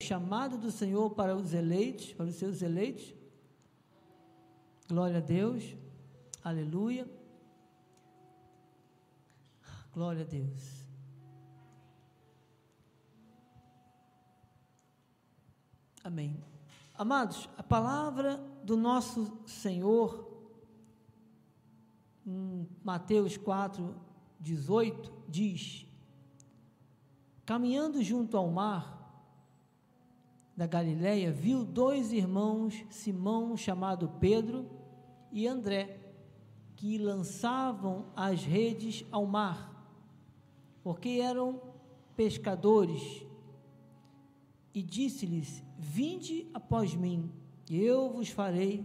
chamado do Senhor para os eleitos, para os seus eleitos. Glória a Deus. Aleluia. Glória a Deus. Amém. Amados, a palavra do nosso Senhor, em Mateus 4, 18, diz: Caminhando junto ao mar da Galileia, viu dois irmãos, Simão, chamado Pedro, e André, que lançavam as redes ao mar, porque eram pescadores. E disse-lhes: Vinde após mim, e eu vos farei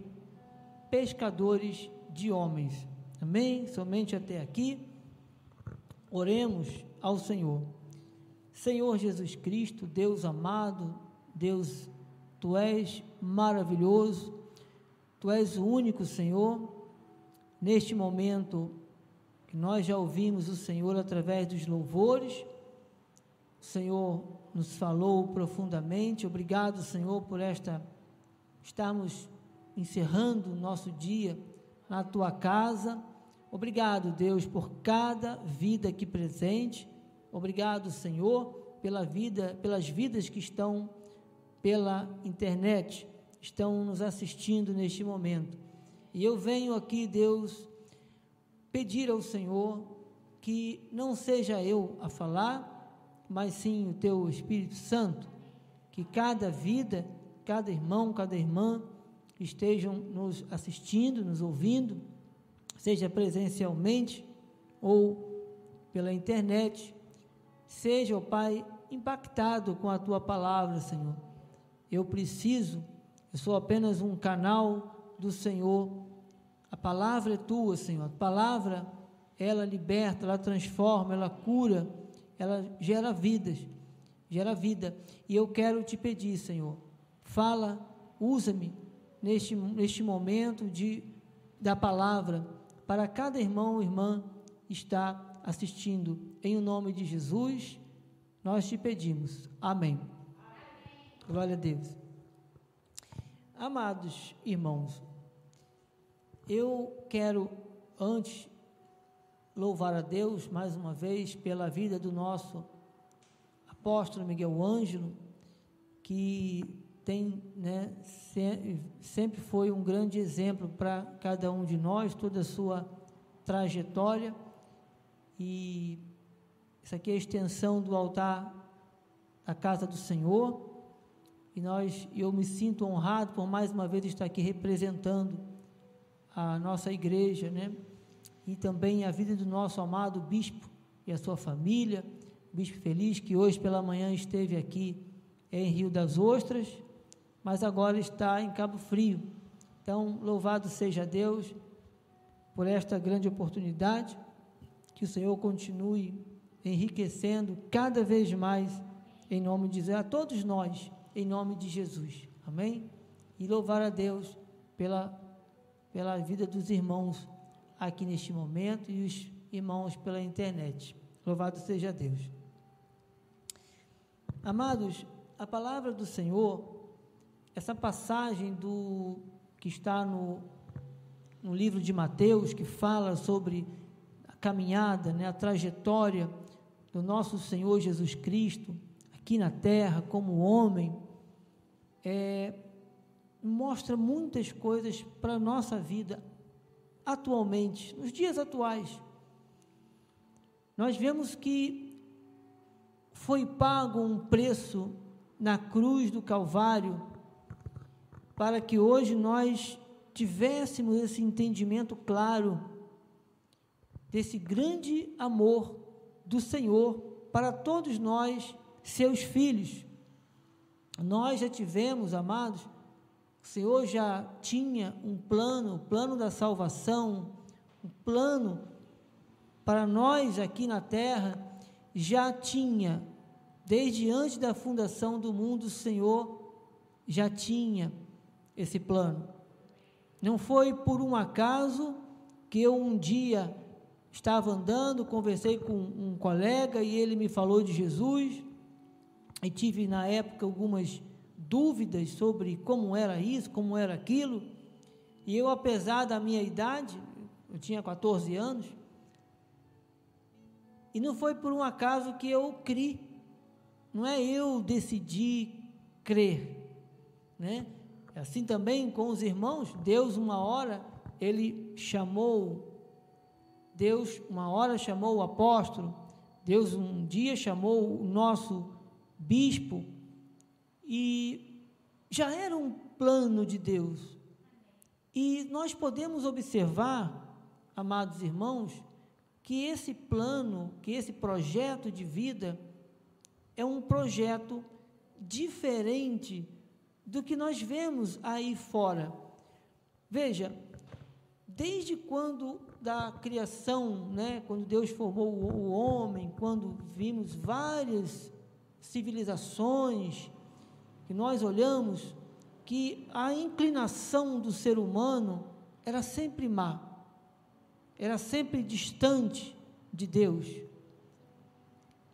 pescadores de homens. Amém? Somente até aqui. Oremos ao Senhor. Senhor Jesus Cristo, Deus amado, Deus, tu és maravilhoso, tu és o único Senhor. Neste momento que nós já ouvimos o Senhor através dos louvores, o Senhor nos falou profundamente. Obrigado, Senhor, por esta estarmos encerrando o nosso dia na tua casa. Obrigado, Deus, por cada vida aqui presente. Obrigado, Senhor, pela vida, pelas vidas que estão pela internet, estão nos assistindo neste momento. E eu venho aqui, Deus, pedir ao Senhor que não seja eu a falar, mas sim o teu Espírito Santo, que cada vida, cada irmão, cada irmã estejam nos assistindo, nos ouvindo, seja presencialmente ou pela internet, seja, ó Pai, impactado com a tua palavra, Senhor. Eu preciso, eu sou apenas um canal do Senhor. A palavra é tua, Senhor. A palavra, ela liberta, ela transforma, ela cura ela gera vidas, gera vida. E eu quero te pedir, Senhor, fala, usa-me neste, neste momento de, da palavra para cada irmão ou irmã está assistindo. Em o nome de Jesus, nós te pedimos. Amém. Glória a Deus. Amados irmãos, eu quero, antes louvar a Deus mais uma vez pela vida do nosso apóstolo Miguel Ângelo, que tem, né, sempre foi um grande exemplo para cada um de nós, toda a sua trajetória. E isso aqui é a extensão do altar da casa do Senhor. E nós, eu me sinto honrado por mais uma vez estar aqui representando a nossa igreja, né? e também a vida do nosso amado bispo e a sua família, bispo feliz que hoje pela manhã esteve aqui em Rio das Ostras, mas agora está em Cabo Frio. Então, louvado seja Deus por esta grande oportunidade, que o Senhor continue enriquecendo cada vez mais em nome de a todos nós, em nome de Jesus. Amém? E louvar a Deus pela pela vida dos irmãos aqui neste momento e os irmãos pela internet. Louvado seja Deus. Amados, a palavra do Senhor, essa passagem do que está no, no livro de Mateus, que fala sobre a caminhada, né, a trajetória do nosso Senhor Jesus Cristo aqui na terra como homem, é, mostra muitas coisas para a nossa vida atualmente, nos dias atuais, nós vemos que foi pago um preço na cruz do Calvário para que hoje nós tivéssemos esse entendimento claro desse grande amor do Senhor para todos nós, seus filhos. Nós já tivemos, amados, o Senhor já tinha um plano, o plano da salvação, um plano para nós aqui na terra, já tinha, desde antes da fundação do mundo, o Senhor já tinha esse plano. Não foi por um acaso que eu um dia estava andando, conversei com um colega e ele me falou de Jesus. E tive na época algumas dúvidas sobre como era isso, como era aquilo. E eu, apesar da minha idade, eu tinha 14 anos, e não foi por um acaso que eu criei, não é eu decidi crer, né? Assim também com os irmãos, Deus uma hora ele chamou Deus uma hora chamou o apóstolo, Deus um dia chamou o nosso bispo e já era um plano de Deus. E nós podemos observar, amados irmãos, que esse plano, que esse projeto de vida é um projeto diferente do que nós vemos aí fora. Veja, desde quando da criação, né, quando Deus formou o homem, quando vimos várias civilizações, que nós olhamos que a inclinação do ser humano era sempre má, era sempre distante de Deus.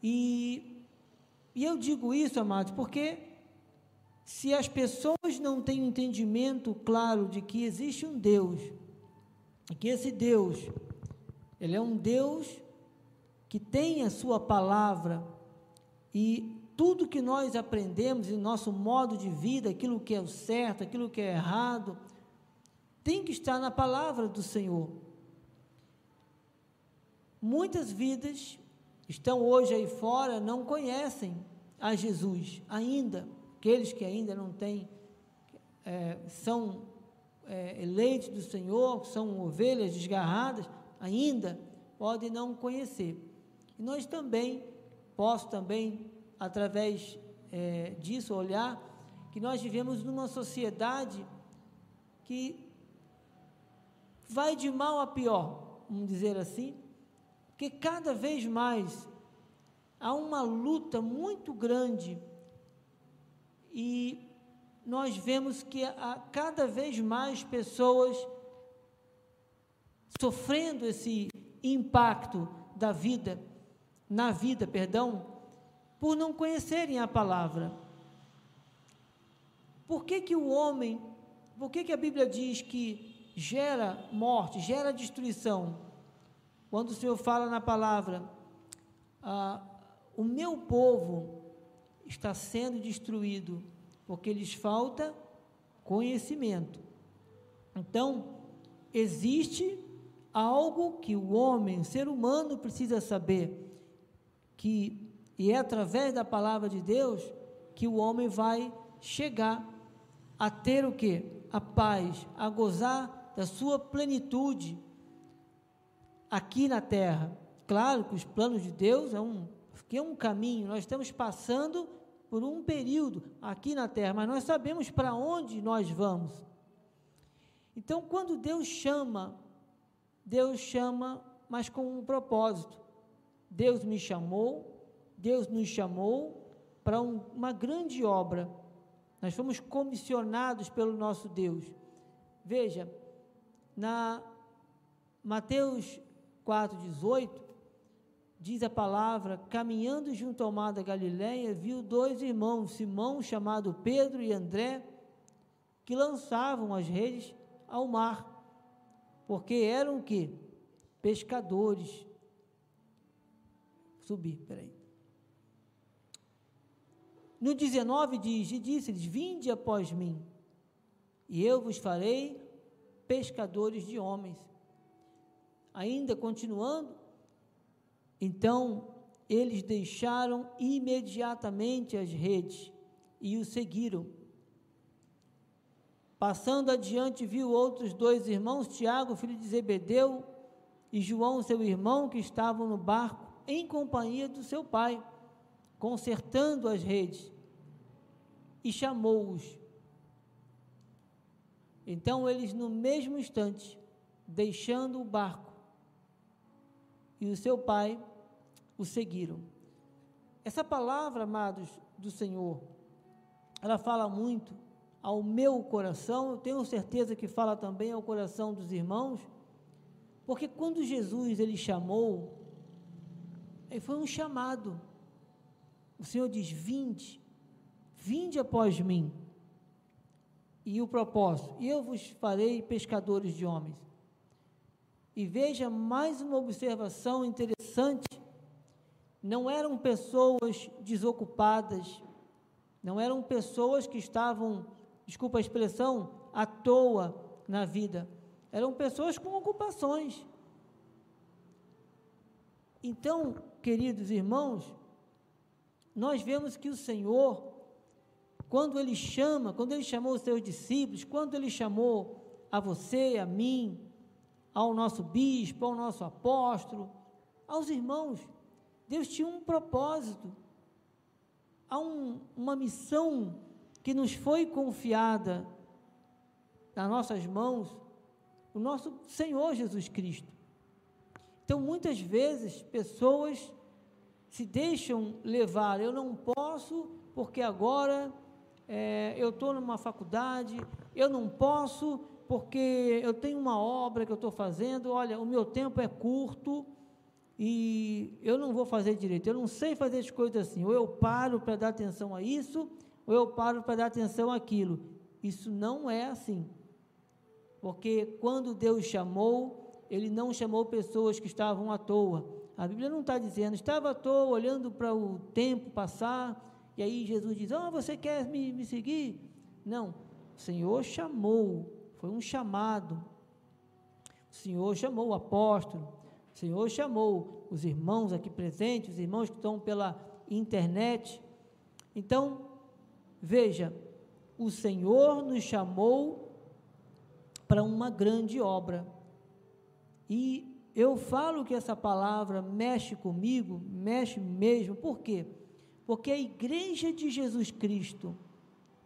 E, e eu digo isso, amados, porque se as pessoas não têm um entendimento claro de que existe um Deus, e que esse Deus, ele é um Deus que tem a sua palavra e tudo que nós aprendemos em nosso modo de vida, aquilo que é o certo, aquilo que é errado, tem que estar na palavra do Senhor. Muitas vidas estão hoje aí fora, não conhecem a Jesus ainda, aqueles que ainda não têm, é, são é, eleitos do Senhor, são ovelhas desgarradas, ainda podem não conhecer. E nós também, posso também através é, disso, olhar que nós vivemos numa sociedade que vai de mal a pior, vamos dizer assim, porque cada vez mais há uma luta muito grande e nós vemos que há cada vez mais pessoas sofrendo esse impacto da vida, na vida, perdão, por não conhecerem a palavra. Por que, que o homem, por que, que a Bíblia diz que gera morte, gera destruição? Quando o Senhor fala na palavra, ah, o meu povo está sendo destruído porque lhes falta conhecimento. Então, existe algo que o homem, ser humano, precisa saber: que e é através da palavra de Deus que o homem vai chegar a ter o que? A paz, a gozar da sua plenitude aqui na terra. Claro que os planos de Deus é um, é um caminho, nós estamos passando por um período aqui na terra, mas nós sabemos para onde nós vamos. Então, quando Deus chama, Deus chama, mas com um propósito. Deus me chamou Deus nos chamou para um, uma grande obra. Nós fomos comissionados pelo nosso Deus. Veja, na Mateus 4,18, diz a palavra: caminhando junto ao mar da Galileia, viu dois irmãos, Simão, chamado Pedro, e André, que lançavam as redes ao mar, porque eram o que? Pescadores. Subir, peraí. No 19 diz: E disse-lhes: Vinde após mim, e eu vos farei pescadores de homens. Ainda continuando, então eles deixaram imediatamente as redes e o seguiram. Passando adiante, viu outros dois irmãos, Tiago, filho de Zebedeu, e João, seu irmão, que estavam no barco em companhia do seu pai consertando as redes, e chamou-os. Então eles, no mesmo instante, deixando o barco, e o seu pai o seguiram. Essa palavra, amados do Senhor, ela fala muito ao meu coração, eu tenho certeza que fala também ao coração dos irmãos, porque quando Jesus ele chamou, ele foi um chamado. O Senhor diz: Vinde. Vinde após mim. E o propósito: eu vos farei pescadores de homens. E veja mais uma observação interessante: não eram pessoas desocupadas, não eram pessoas que estavam, desculpa a expressão, à toa na vida, eram pessoas com ocupações. Então, queridos irmãos, nós vemos que o Senhor, quando Ele chama, quando Ele chamou os seus discípulos, quando Ele chamou a você, a mim, ao nosso bispo, ao nosso apóstolo, aos irmãos, Deus tinha um propósito, há um, uma missão que nos foi confiada nas nossas mãos, o nosso Senhor Jesus Cristo. Então, muitas vezes, pessoas se deixam levar. Eu não posso, porque agora é, eu estou numa faculdade, eu não posso, porque eu tenho uma obra que eu estou fazendo. Olha, o meu tempo é curto e eu não vou fazer direito. Eu não sei fazer as coisas assim. Ou eu paro para dar atenção a isso, ou eu paro para dar atenção àquilo. Isso não é assim. Porque quando Deus chamou, Ele não chamou pessoas que estavam à toa a Bíblia não está dizendo, estava à toa olhando para o tempo passar, e aí Jesus diz: Ah, você quer me, me seguir? Não, o Senhor chamou, foi um chamado. O Senhor chamou o apóstolo, o Senhor chamou os irmãos aqui presentes, os irmãos que estão pela internet. Então, veja, o Senhor nos chamou para uma grande obra. E eu falo que essa palavra mexe comigo, mexe mesmo, por quê? Porque a igreja de Jesus Cristo,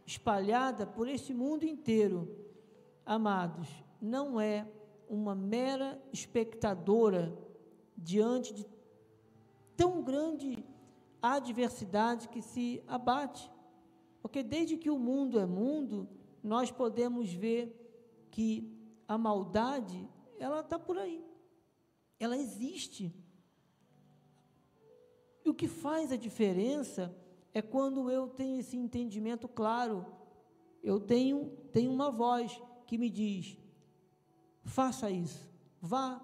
espalhada por esse mundo inteiro, amados, não é uma mera espectadora diante de tão grande adversidade que se abate. Porque desde que o mundo é mundo, nós podemos ver que a maldade, ela está por aí ela existe. E o que faz a diferença é quando eu tenho esse entendimento claro. Eu tenho, tenho uma voz que me diz: faça isso, vá,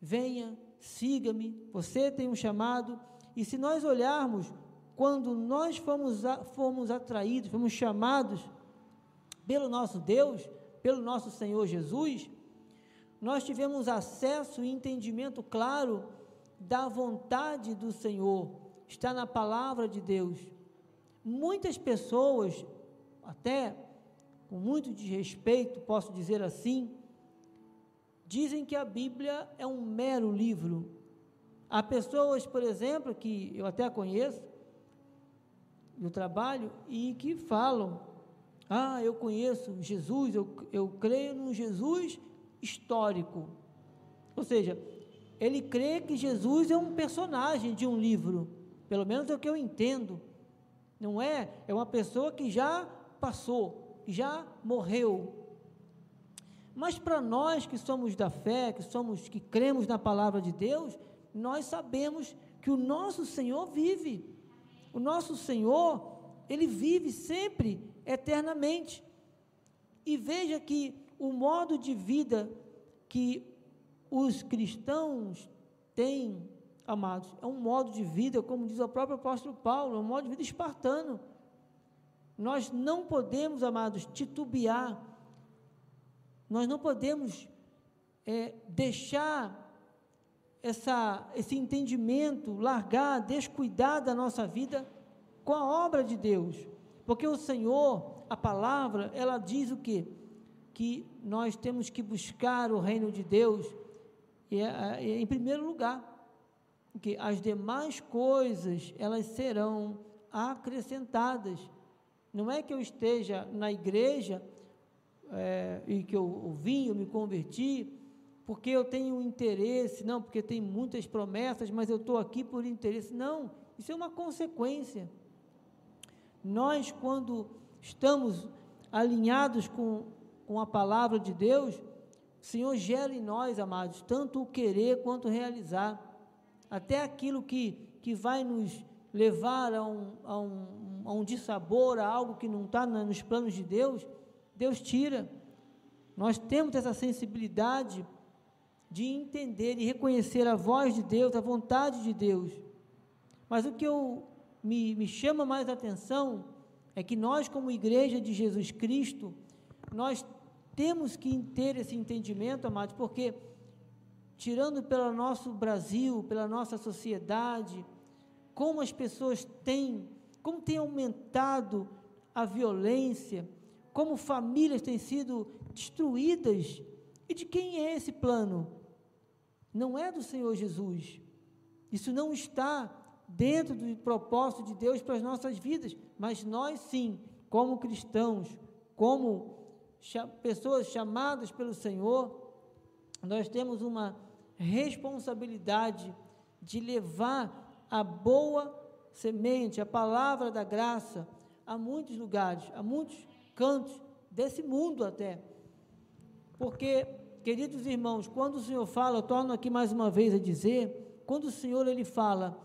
venha, siga-me. Você tem um chamado. E se nós olharmos, quando nós fomos, fomos atraídos, fomos chamados pelo nosso Deus, pelo nosso Senhor Jesus, nós tivemos acesso e entendimento claro da vontade do Senhor, está na palavra de Deus. Muitas pessoas, até com muito desrespeito, posso dizer assim, dizem que a Bíblia é um mero livro. Há pessoas, por exemplo, que eu até conheço, do trabalho, e que falam: Ah, eu conheço Jesus, eu, eu creio no Jesus histórico. Ou seja, ele crê que Jesus é um personagem de um livro, pelo menos é o que eu entendo. Não é? É uma pessoa que já passou, já morreu. Mas para nós que somos da fé, que somos que cremos na palavra de Deus, nós sabemos que o nosso Senhor vive. O nosso Senhor, ele vive sempre eternamente. E veja que o modo de vida que os cristãos têm, amados, é um modo de vida, como diz o próprio apóstolo Paulo, é um modo de vida espartano. Nós não podemos, amados, titubear, nós não podemos é, deixar essa, esse entendimento, largar, descuidar da nossa vida com a obra de Deus, porque o Senhor, a palavra, ela diz o que? Que nós temos que buscar o reino de Deus e, é, é, em primeiro lugar, que as demais coisas elas serão acrescentadas. Não é que eu esteja na igreja é, e que eu, vim, eu me converti, porque eu tenho interesse, não, porque tem muitas promessas, mas eu estou aqui por interesse. Não, isso é uma consequência. Nós, quando estamos alinhados com com a palavra de Deus, o Senhor gera em nós, amados, tanto o querer quanto o realizar. Até aquilo que, que vai nos levar a um, a um, a um dissabor, a algo que não está nos planos de Deus, Deus tira. Nós temos essa sensibilidade de entender e reconhecer a voz de Deus, a vontade de Deus. Mas o que eu, me, me chama mais a atenção é que nós, como igreja de Jesus Cristo, nós temos que ter esse entendimento, amados, porque tirando pelo nosso Brasil, pela nossa sociedade, como as pessoas têm, como tem aumentado a violência, como famílias têm sido destruídas. E de quem é esse plano? Não é do Senhor Jesus. Isso não está dentro do propósito de Deus para as nossas vidas, mas nós sim, como cristãos, como pessoas chamadas pelo Senhor, nós temos uma responsabilidade de levar a boa semente, a palavra da graça, a muitos lugares, a muitos cantos desse mundo até. Porque, queridos irmãos, quando o Senhor fala, eu torno aqui mais uma vez a dizer, quando o Senhor ele fala,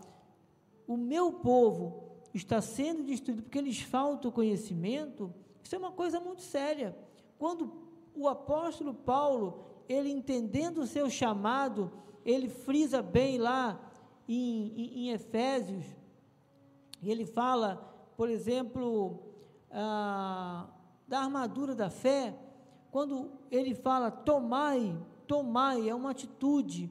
o meu povo está sendo destruído porque lhes falta o conhecimento, isso é uma coisa muito séria. Quando o apóstolo Paulo ele entendendo o seu chamado, ele frisa bem lá em, em, em Efésios, ele fala, por exemplo, ah, da armadura da fé, quando ele fala tomai, tomai, é uma atitude,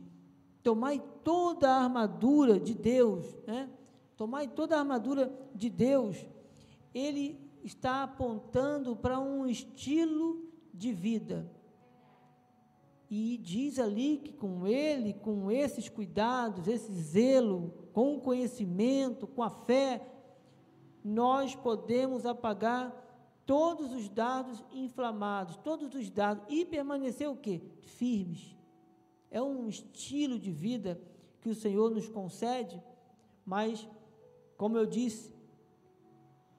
tomai toda a armadura de Deus, né? tomai toda a armadura de Deus, ele está apontando para um estilo de vida. E diz ali que com ele, com esses cuidados, esse zelo, com o conhecimento, com a fé, nós podemos apagar todos os dardos inflamados, todos os dardos, e permanecer o quê? Firmes. É um estilo de vida que o Senhor nos concede, mas, como eu disse,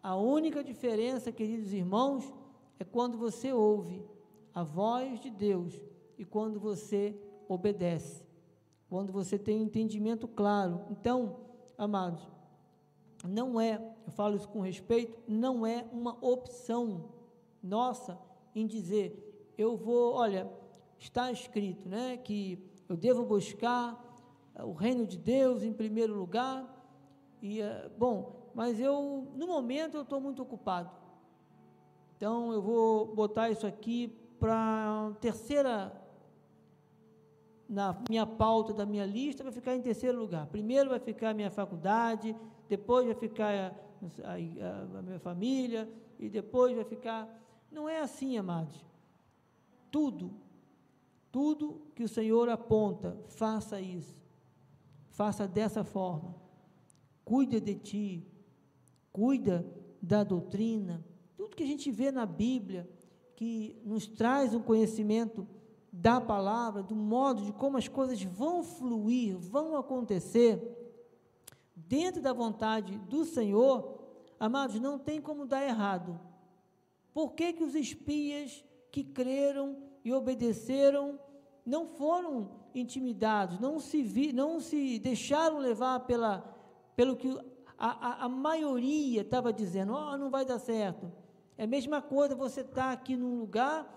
a única diferença, queridos irmãos, é quando você ouve a voz de Deus e quando você obedece, quando você tem um entendimento claro. Então, amados, não é, eu falo isso com respeito, não é uma opção nossa em dizer, eu vou, olha, está escrito, né, que eu devo buscar o reino de Deus em primeiro lugar, e, eh, bom, mas eu, no momento, eu estou muito ocupado, então eu vou botar isso aqui para terceira na minha pauta da minha lista vai ficar em terceiro lugar. Primeiro vai ficar a minha faculdade, depois vai ficar a, a, a minha família, e depois vai ficar. Não é assim, amados. Tudo, tudo que o Senhor aponta, faça isso. Faça dessa forma. Cuida de ti, cuida da doutrina. Tudo que a gente vê na Bíblia, que nos traz um conhecimento da palavra, do modo de como as coisas vão fluir, vão acontecer, dentro da vontade do Senhor, amados, não tem como dar errado. Por que, que os espias que creram e obedeceram não foram intimidados, não se, vi, não se deixaram levar pela, pelo que a, a, a maioria estava dizendo, oh, não vai dar certo. É a mesma coisa você estar tá aqui num lugar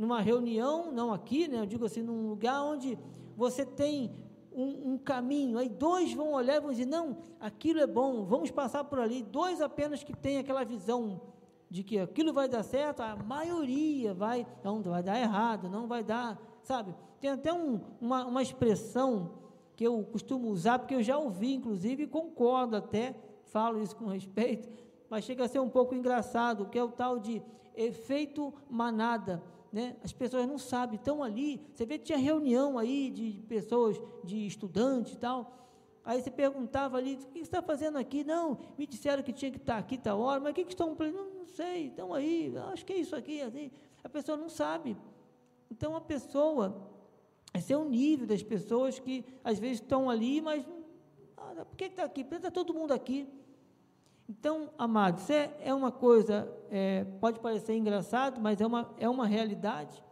numa reunião, não aqui, né, eu digo assim, num lugar onde você tem um, um, caminho, aí dois vão olhar e vão dizer, não, aquilo é bom, vamos passar por ali, dois apenas que têm aquela visão de que aquilo vai dar certo, a maioria vai, não, vai dar errado, não vai dar, sabe? Tem até um, uma, uma expressão que eu costumo usar, porque eu já ouvi, inclusive, e concordo até, falo isso com respeito, mas chega a ser um pouco engraçado, que é o tal de efeito manada né? As pessoas não sabem, estão ali. Você vê que tinha reunião aí de pessoas, de estudantes e tal. Aí você perguntava ali, o que você está fazendo aqui? Não, me disseram que tinha que estar aqui tal hora, mas o que, que estão não, não sei, estão aí, acho que é isso aqui, assim. A pessoa não sabe. Então a pessoa, esse é o nível das pessoas que às vezes estão ali, mas ah, por que está aqui? Porque está todo mundo aqui. Então, amados, é, é uma coisa, é, pode parecer engraçado, mas é uma, é uma realidade.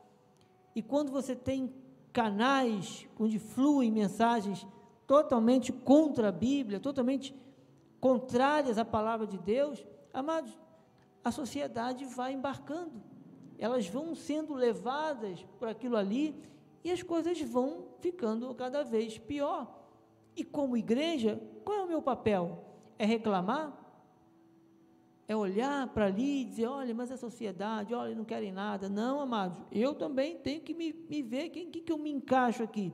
E quando você tem canais onde fluem mensagens totalmente contra a Bíblia, totalmente contrárias à palavra de Deus, amados, a sociedade vai embarcando. Elas vão sendo levadas por aquilo ali e as coisas vão ficando cada vez pior. E como igreja, qual é o meu papel? É reclamar? É olhar para ali e dizer, olha, mas a sociedade, olha, não querem nada. Não, amados, eu também tenho que me, me ver, quem que, que eu me encaixo aqui?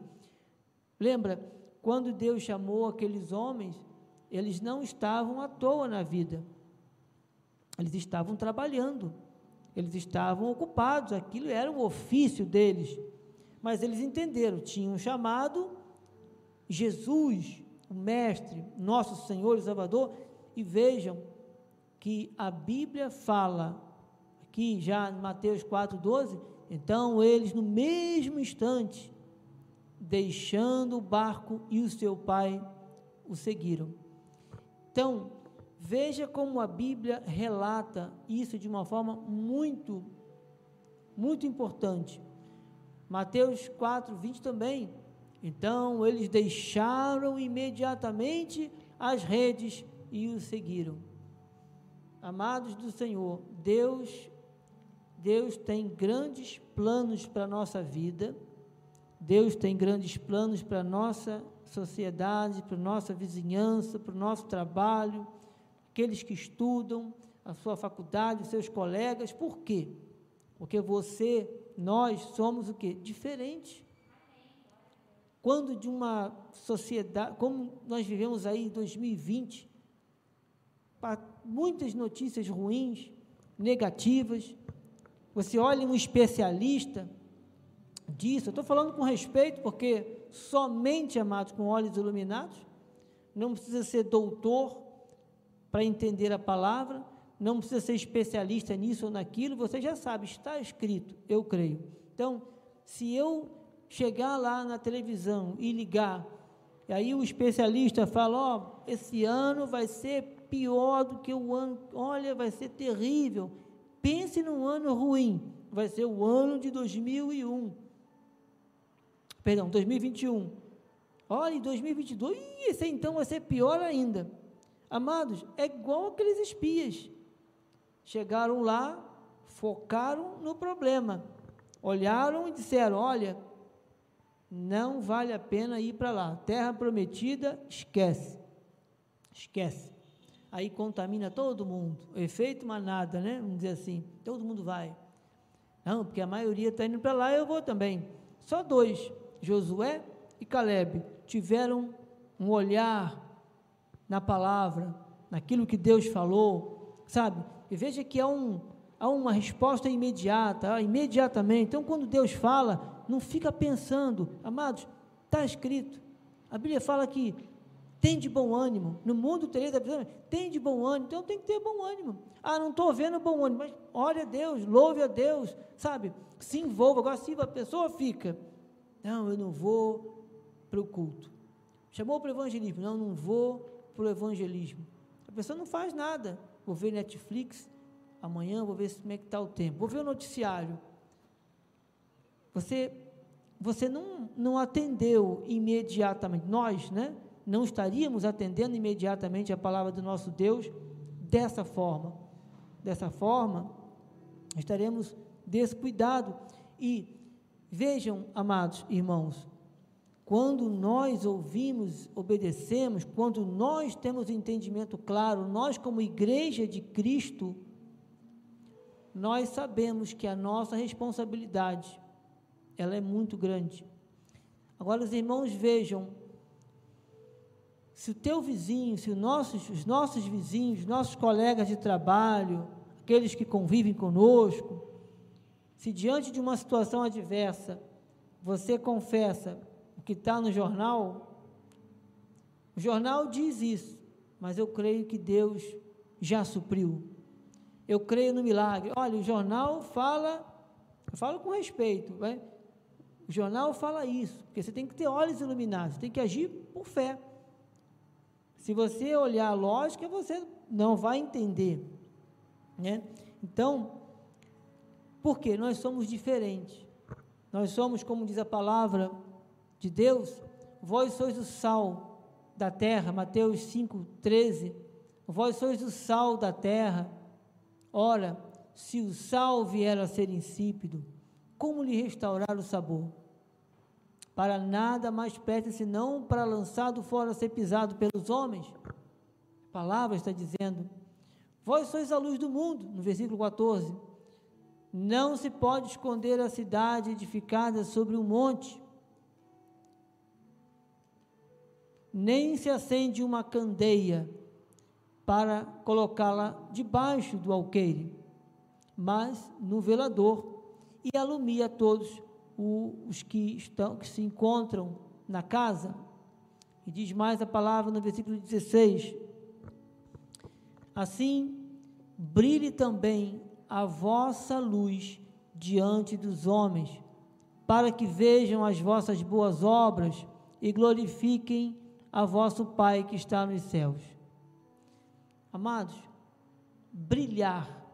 Lembra, quando Deus chamou aqueles homens, eles não estavam à toa na vida. Eles estavam trabalhando. Eles estavam ocupados, aquilo era o ofício deles. Mas eles entenderam, tinham chamado Jesus, o Mestre, nosso Senhor e Salvador, e vejam que a Bíblia fala, aqui já em Mateus 4,12, então eles no mesmo instante, deixando o barco e o seu pai o seguiram. Então, veja como a Bíblia relata isso de uma forma muito, muito importante. Mateus 4, 20 também. Então eles deixaram imediatamente as redes e o seguiram. Amados do Senhor, Deus Deus tem grandes planos para a nossa vida. Deus tem grandes planos para a nossa sociedade, para a nossa vizinhança, para o nosso trabalho, aqueles que estudam, a sua faculdade, os seus colegas. Por quê? Porque você, nós somos o quê? Diferentes. Quando de uma sociedade, como nós vivemos aí em 2020, muitas notícias ruins, negativas, você olha um especialista disso, eu estou falando com respeito, porque somente, amados, com olhos iluminados, não precisa ser doutor para entender a palavra, não precisa ser especialista nisso ou naquilo, você já sabe, está escrito, eu creio. Então, se eu chegar lá na televisão e ligar, e aí o especialista fala: Ó, oh, esse ano vai ser pior do que o ano, olha, vai ser terrível. Pense num ano ruim, vai ser o ano de 2001. Perdão, 2021. Olha, em 2022, esse então vai ser pior ainda. Amados, é igual aqueles espias. Chegaram lá, focaram no problema, olharam e disseram: Olha, não vale a pena ir para lá. Terra prometida, esquece. Esquece. Aí contamina todo mundo. Efeito manada, né? Vamos dizer assim. Todo mundo vai. Não, porque a maioria está indo para lá, eu vou também. Só dois, Josué e Caleb, tiveram um olhar na palavra, naquilo que Deus falou, sabe? E veja que há, um, há uma resposta imediata, imediatamente. Então, quando Deus fala, não fica pensando, amados, está escrito. A Bíblia fala que tem de bom ânimo. No mundo tereis tem de bom ânimo. Então tem que ter bom ânimo. Ah, não estou vendo bom ânimo, mas ore a Deus, louve a Deus, sabe? Se envolva. Agora, se a pessoa fica, não, eu não vou para o culto. Chamou para o evangelismo, não, não vou para o evangelismo. A pessoa não faz nada. Vou ver Netflix, amanhã vou ver como é que está o tempo. Vou ver o noticiário você, você não, não atendeu imediatamente, nós, né? Não estaríamos atendendo imediatamente a palavra do nosso Deus dessa forma. Dessa forma, estaremos descuidados. E vejam, amados irmãos, quando nós ouvimos, obedecemos, quando nós temos entendimento claro, nós, como igreja de Cristo, nós sabemos que a nossa responsabilidade ela é muito grande. Agora, os irmãos vejam, se o teu vizinho, se os nossos, os nossos vizinhos, nossos colegas de trabalho, aqueles que convivem conosco, se diante de uma situação adversa, você confessa que está no jornal, o jornal diz isso, mas eu creio que Deus já supriu. Eu creio no milagre. Olha, o jornal fala, eu falo com respeito, vai? O jornal fala isso, porque você tem que ter olhos iluminados, tem que agir por fé. Se você olhar a lógica, você não vai entender. Né? Então, por quê? Nós somos diferentes. Nós somos, como diz a palavra de Deus, vós sois o sal da terra, Mateus 5, 13. Vós sois o sal da terra. Ora, se o sal vier a ser insípido, como lhe restaurar o sabor? Para nada mais presta senão para lançado fora ser pisado pelos homens. A palavra está dizendo: Vós sois a luz do mundo, no versículo 14. Não se pode esconder a cidade edificada sobre um monte, nem se acende uma candeia para colocá-la debaixo do alqueire, mas no velador e alumia todos os que estão que se encontram na casa. E diz mais a palavra no versículo 16: Assim brilhe também a vossa luz diante dos homens, para que vejam as vossas boas obras e glorifiquem a vosso Pai que está nos céus. Amados, brilhar.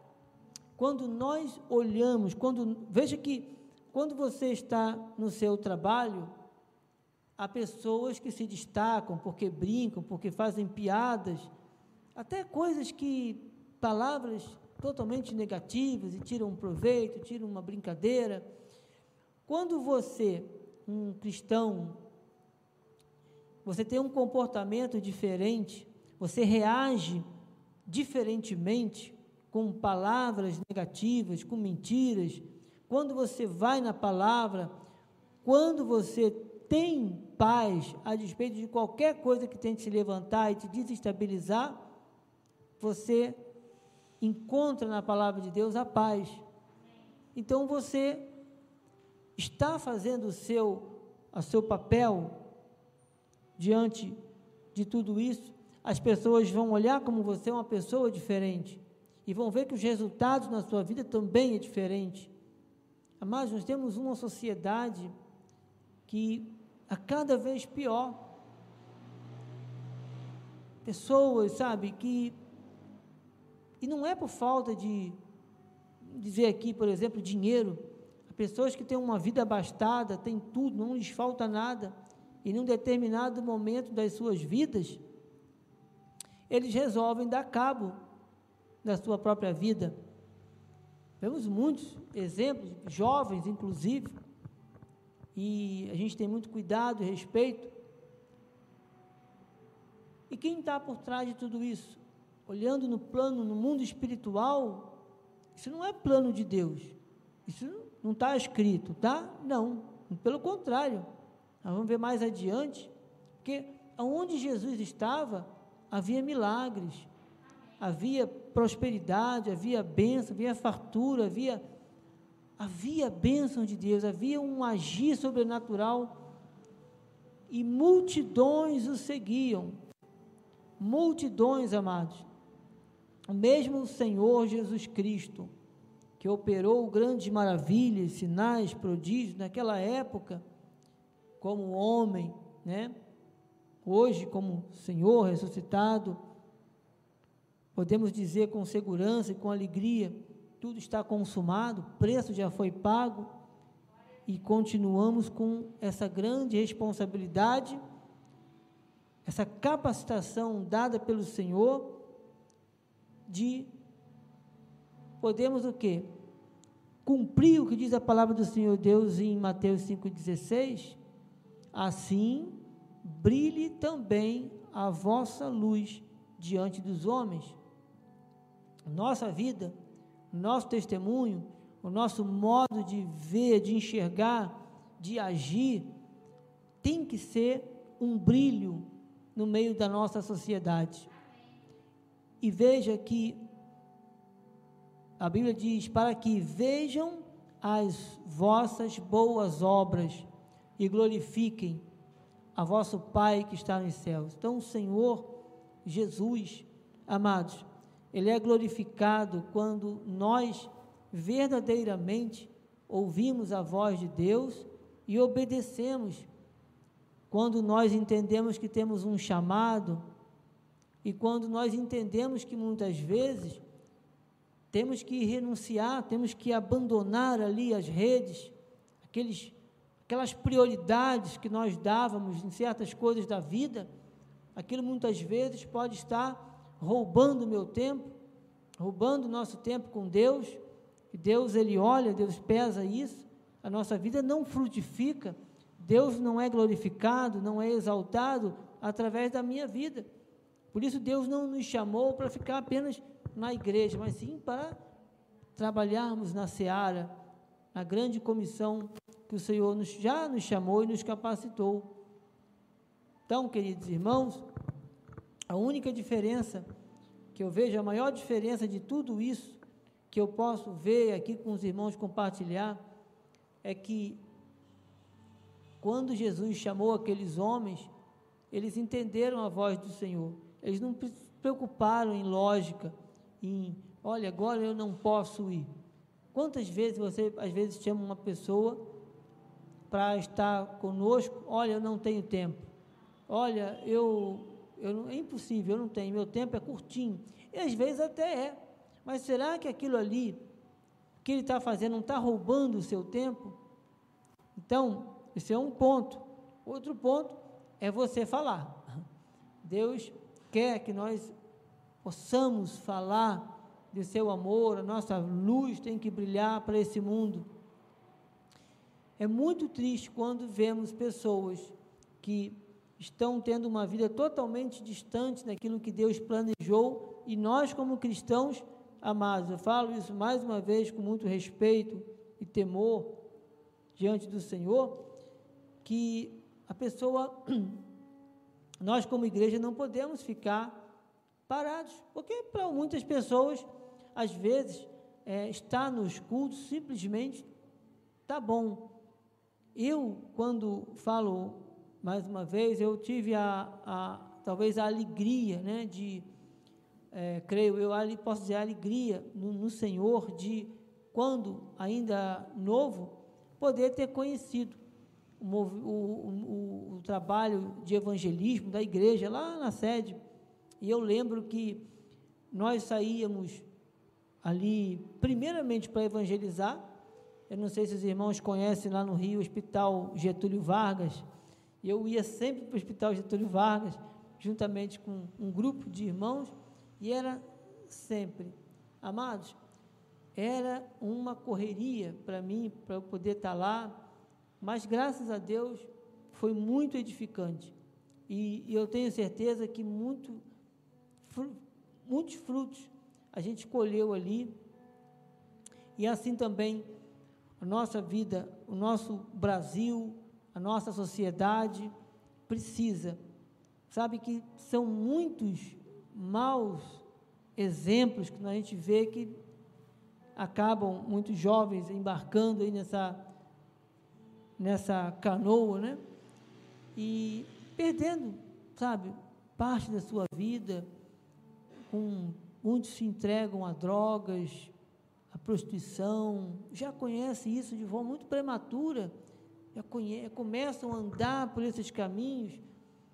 Quando nós olhamos, quando veja que quando você está no seu trabalho, há pessoas que se destacam porque brincam, porque fazem piadas, até coisas que palavras totalmente negativas e tiram um proveito, tiram uma brincadeira. Quando você, um cristão, você tem um comportamento diferente, você reage diferentemente com palavras negativas, com mentiras, quando você vai na palavra, quando você tem paz a despeito de qualquer coisa que tente se levantar e te desestabilizar, você encontra na palavra de Deus a paz. Então você está fazendo o seu, o seu papel diante de tudo isso. As pessoas vão olhar como você é uma pessoa diferente e vão ver que os resultados na sua vida também é diferente. Mas nós temos uma sociedade que a cada vez pior. Pessoas, sabe, que. E não é por falta de dizer aqui, por exemplo, dinheiro. Pessoas que têm uma vida abastada, têm tudo, não lhes falta nada. E num determinado momento das suas vidas, eles resolvem dar cabo da sua própria vida Vemos muitos exemplos, jovens inclusive, e a gente tem muito cuidado e respeito. E quem está por trás de tudo isso? Olhando no plano, no mundo espiritual, isso não é plano de Deus. Isso não está escrito, tá? Não. Pelo contrário. Nós vamos ver mais adiante, porque aonde Jesus estava, havia milagres, havia prosperidade, havia bênção, havia fartura, havia, havia bênção de Deus, havia um agir sobrenatural e multidões o seguiam. Multidões, amados. O mesmo Senhor Jesus Cristo, que operou grandes maravilhas, sinais, prodígios naquela época, como homem, né? Hoje, como Senhor ressuscitado, Podemos dizer com segurança e com alegria: tudo está consumado, o preço já foi pago e continuamos com essa grande responsabilidade, essa capacitação dada pelo Senhor de podemos o quê? Cumprir o que diz a palavra do Senhor Deus em Mateus 5,16. Assim brilhe também a vossa luz diante dos homens nossa vida, nosso testemunho, o nosso modo de ver, de enxergar, de agir, tem que ser um brilho no meio da nossa sociedade. E veja que a Bíblia diz: para que vejam as vossas boas obras e glorifiquem a vosso Pai que está nos céus. Então, o Senhor Jesus, amados, ele é glorificado quando nós verdadeiramente ouvimos a voz de Deus e obedecemos. Quando nós entendemos que temos um chamado e quando nós entendemos que muitas vezes temos que renunciar, temos que abandonar ali as redes, aqueles, aquelas prioridades que nós dávamos em certas coisas da vida, aquilo muitas vezes pode estar roubando o meu tempo, roubando o nosso tempo com Deus, e Deus ele olha, Deus pesa isso, a nossa vida não frutifica, Deus não é glorificado, não é exaltado através da minha vida. Por isso Deus não nos chamou para ficar apenas na igreja, mas sim para trabalharmos na seara, na grande comissão que o Senhor nos, já nos chamou e nos capacitou. Então, queridos irmãos, a única diferença que eu vejo, a maior diferença de tudo isso que eu posso ver aqui com os irmãos compartilhar, é que quando Jesus chamou aqueles homens, eles entenderam a voz do Senhor. Eles não se preocuparam em lógica, em, olha, agora eu não posso ir. Quantas vezes você, às vezes, chama uma pessoa para estar conosco, olha, eu não tenho tempo. Olha, eu, eu é impossível, eu não tenho, meu tempo é curtinho. E às vezes até é. Mas será que aquilo ali que ele está fazendo não está roubando o seu tempo? Então, esse é um ponto. Outro ponto é você falar. Deus quer que nós possamos falar de seu amor, a nossa luz tem que brilhar para esse mundo. É muito triste quando vemos pessoas que estão tendo uma vida totalmente distante daquilo que Deus planejou e nós, como cristãos, amados, eu falo isso mais uma vez com muito respeito e temor diante do Senhor, que a pessoa, nós como igreja não podemos ficar parados, porque para muitas pessoas, às vezes, é, estar nos cultos simplesmente tá bom. Eu, quando falo mais uma vez, eu tive a, a talvez a alegria, né, de, é, creio eu, ali posso dizer, a alegria no, no Senhor de, quando ainda novo, poder ter conhecido o, o, o, o trabalho de evangelismo da igreja lá na sede. E eu lembro que nós saíamos ali, primeiramente para evangelizar. Eu não sei se os irmãos conhecem lá no Rio o Hospital Getúlio Vargas. Eu ia sempre para o Hospital Getúlio Vargas, juntamente com um grupo de irmãos, e era sempre, amados, era uma correria para mim, para eu poder estar lá, mas graças a Deus foi muito edificante. E, e eu tenho certeza que muito, fru, muitos frutos a gente colheu ali. E assim também a nossa vida, o nosso Brasil, a nossa sociedade precisa. Sabe que são muitos maus exemplos que a gente vê que acabam muitos jovens embarcando aí nessa nessa canoa, né? E perdendo, sabe, parte da sua vida, com muitos se entregam a drogas, a prostituição, já conhece isso de forma muito prematura, já conhece, começam a andar por esses caminhos,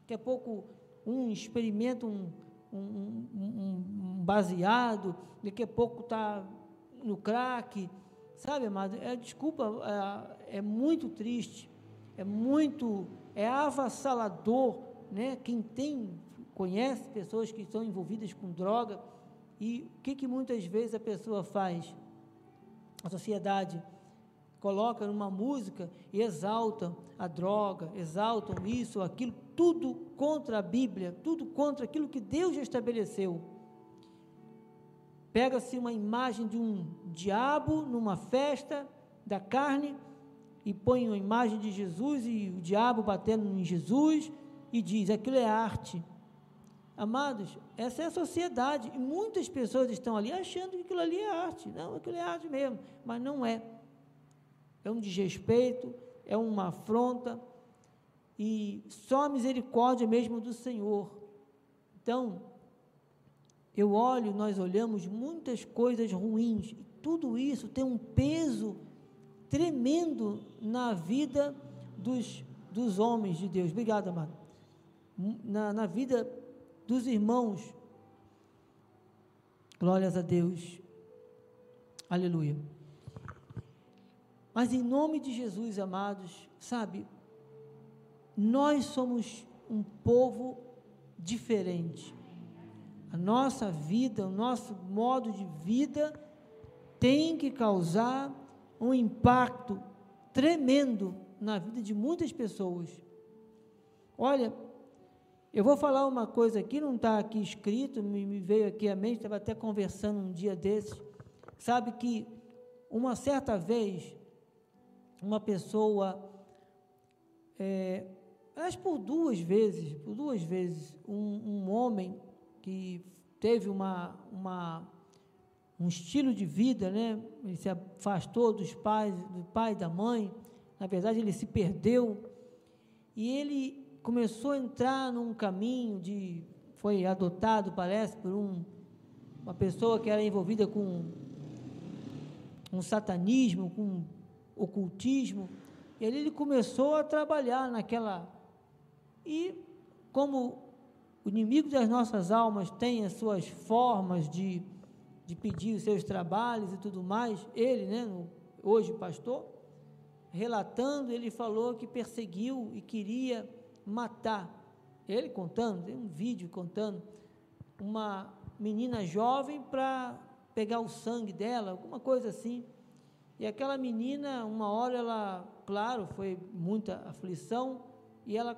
daqui a pouco um experimenta um, um, um, um baseado, daqui a pouco está no crack, Sabe, amado, é, desculpa, é, é muito triste, é muito, é avassalador, né? Quem tem, conhece pessoas que estão envolvidas com droga, e o que, que muitas vezes a pessoa faz? A sociedade coloca numa música e exaltam a droga, exaltam isso, aquilo, tudo contra a Bíblia, tudo contra aquilo que Deus já estabeleceu. Pega-se uma imagem de um diabo numa festa da carne e põe uma imagem de Jesus e o diabo batendo em Jesus e diz: aquilo é arte. Amados, essa é a sociedade e muitas pessoas estão ali achando que aquilo ali é arte. Não, aquilo é arte mesmo, mas não é. É um desrespeito, é uma afronta e só a misericórdia mesmo do Senhor. Então, eu olho, nós olhamos muitas coisas ruins, e tudo isso tem um peso tremendo na vida dos, dos homens de Deus. Obrigado, amado. Na, na vida dos irmãos. Glórias a Deus. Aleluia. Mas em nome de Jesus, amados, sabe, nós somos um povo diferente A nossa vida, o nosso modo de vida tem que causar um impacto tremendo na vida de muitas pessoas. Olha, eu vou falar uma coisa aqui, não está aqui escrito, me, me, veio aqui à mente, estava até conversando um dia desses. Sabe que uma certa vez, uma pessoa, é, por duas vezes, por duas vezes, um, um homem que teve uma, uma, um estilo de vida, né? Ele se afastou dos pais, do pai e da mãe. Na verdade, ele se perdeu e ele começou a entrar num caminho de foi adotado, parece, por um, uma pessoa que era envolvida com um satanismo, com um ocultismo. E ali ele começou a trabalhar naquela. E como o inimigo das nossas almas tem as suas formas de, de pedir os seus trabalhos e tudo mais, ele, né, hoje pastor, relatando, ele falou que perseguiu e queria matar. Ele contando, tem um vídeo contando, uma menina jovem para pegar o sangue dela, alguma coisa assim. E aquela menina, uma hora ela, claro, foi muita aflição, e ela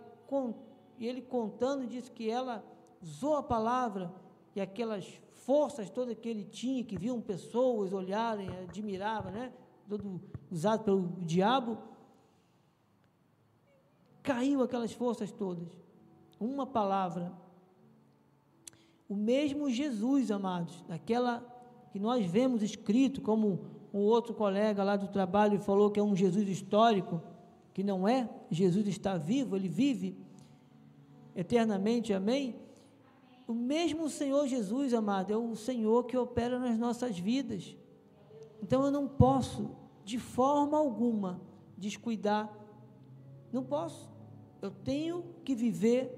e ele contando disse que ela usou a palavra e aquelas forças todas que ele tinha, que viam pessoas olharem, admirava, né? Todo usado pelo diabo, caiu aquelas forças todas. Uma palavra. O mesmo Jesus, amados, daquela que nós vemos escrito, como um outro colega lá do trabalho falou que é um Jesus histórico, que não é, Jesus está vivo, ele vive eternamente, amém? O mesmo Senhor Jesus, amado, é o Senhor que opera nas nossas vidas. Então eu não posso, de forma alguma, descuidar. Não posso. Eu tenho que viver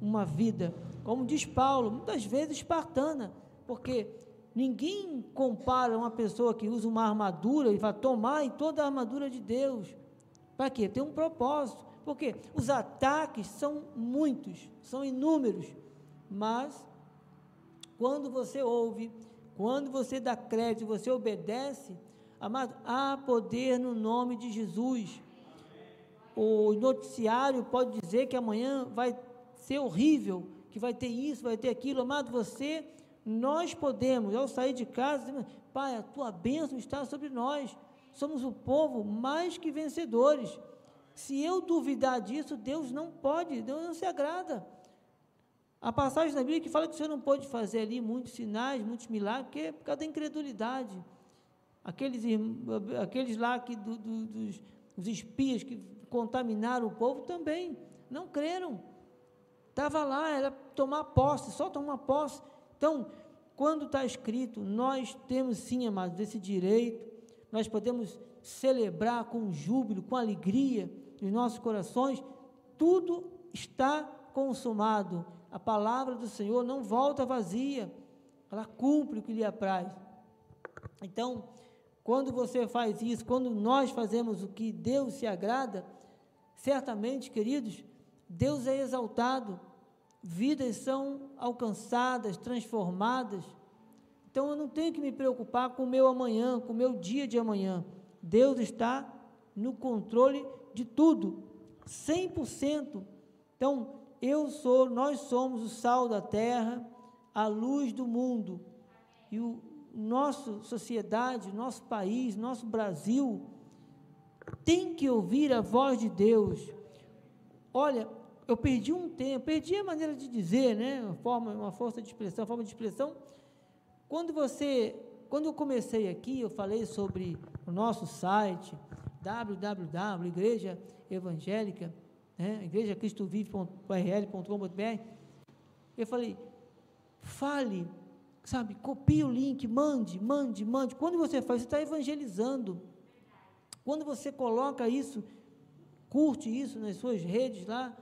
uma vida, como diz Paulo, muitas vezes espartana, porque ninguém compara uma pessoa que usa uma armadura e vai tomar em toda a armadura de Deus. Para quê? Tem um propósito. Porque os ataques são muitos, são inúmeros, mas quando você ouve, quando você dá crédito, você obedece, amado, há poder no nome de Jesus o noticiário pode dizer que amanhã vai ser horrível, que vai ter isso, vai ter aquilo. Amado, você, nós podemos, ao sair de casa, Pai, a tua bênção está sobre nós. Somos o povo mais que vencedores. Se eu duvidar disso, Deus não pode, Deus não se agrada. A passagem na Bíblia que fala que você não pode fazer ali muitos sinais, muitos milagres, porque é por causa da incredulidade. Aqueles, aqueles lá que, do, do, dos os espias que contaminaram o povo também não creram. Estava lá, era tomar posse, só tomar posse. Então, quando está escrito, nós temos sim, amados, esse direito, nós podemos celebrar com júbilo, com alegria nos nossos corações, tudo está consumado. A palavra do Senhor não volta vazia, ela cumpre o que lhe apraz. Então, quando você faz isso, quando nós fazemos o que Deus se agrada, certamente, queridos, Deus é exaltado, vidas são alcançadas, transformadas. Então eu não tenho que me preocupar com o meu amanhã, com o meu dia de amanhã. Deus está no controle de tudo, 100%. Então, eu sou, nós somos o sal da terra, a luz do mundo. E o, nossa sociedade, nosso país, nosso Brasil, tem que ouvir a voz de Deus. Olha, eu perdi um tempo, perdi a maneira de dizer, né? Uma forma, uma força de expressão, uma forma de expressão. Quando você, quando eu comecei aqui, eu falei sobre o nosso site www igreja evangélica, né? igreja. Eu falei, fale sabe, copie o link, mande, mande, mande. Quando você faz, você está evangelizando. Quando você coloca isso, curte isso nas suas redes lá,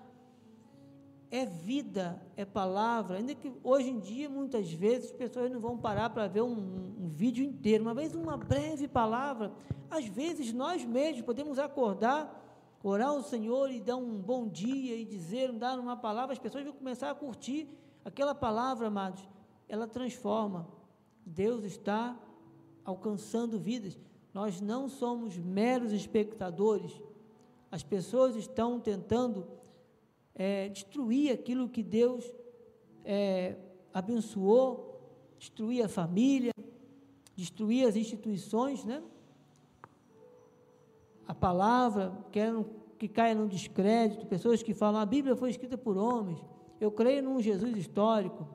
é vida, é palavra. Ainda que hoje em dia, muitas vezes, as pessoas não vão parar para ver um, um, vídeo inteiro, uma vez uma breve palavra. Às vezes nós mesmos podemos acordar, orar ao Senhor e dar um bom dia e dizer, dar uma palavra, as pessoas vão começar a curtir aquela palavra, amados ela transforma. Deus está alcançando vidas. Nós não somos meros espectadores. As pessoas estão tentando é, destruir aquilo que Deus é, abençoou, destruir a família, destruir as instituições, né? A palavra, querem que caia no descrédito, pessoas que falam, a Bíblia foi escrita por homens, eu creio num Jesus histórico,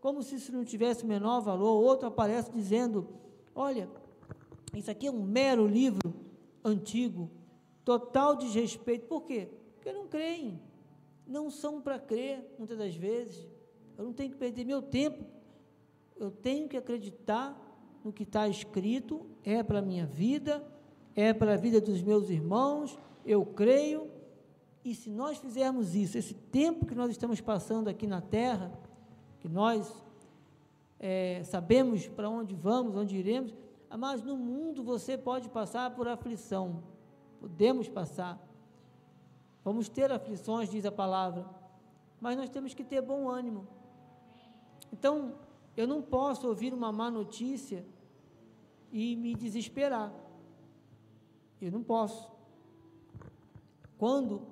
como se isso não tivesse menor valor, outro aparece dizendo, olha, isso aqui é um mero livro antigo, total desrespeito, por quê? Porque não creem, não são para crer, muitas das vezes, eu não tenho que perder meu tempo, eu tenho que acreditar no que está escrito, é para a minha vida, é para a vida dos meus irmãos, eu creio, e se nós fizermos isso, esse tempo que nós estamos passando aqui na terra, que nós é, sabemos para onde vamos, onde iremos, mas no mundo você pode passar por aflição, podemos passar, vamos ter aflições, diz a palavra, mas nós temos que ter bom ânimo. Então, eu não posso ouvir uma má notícia e me desesperar. Eu não posso. Quando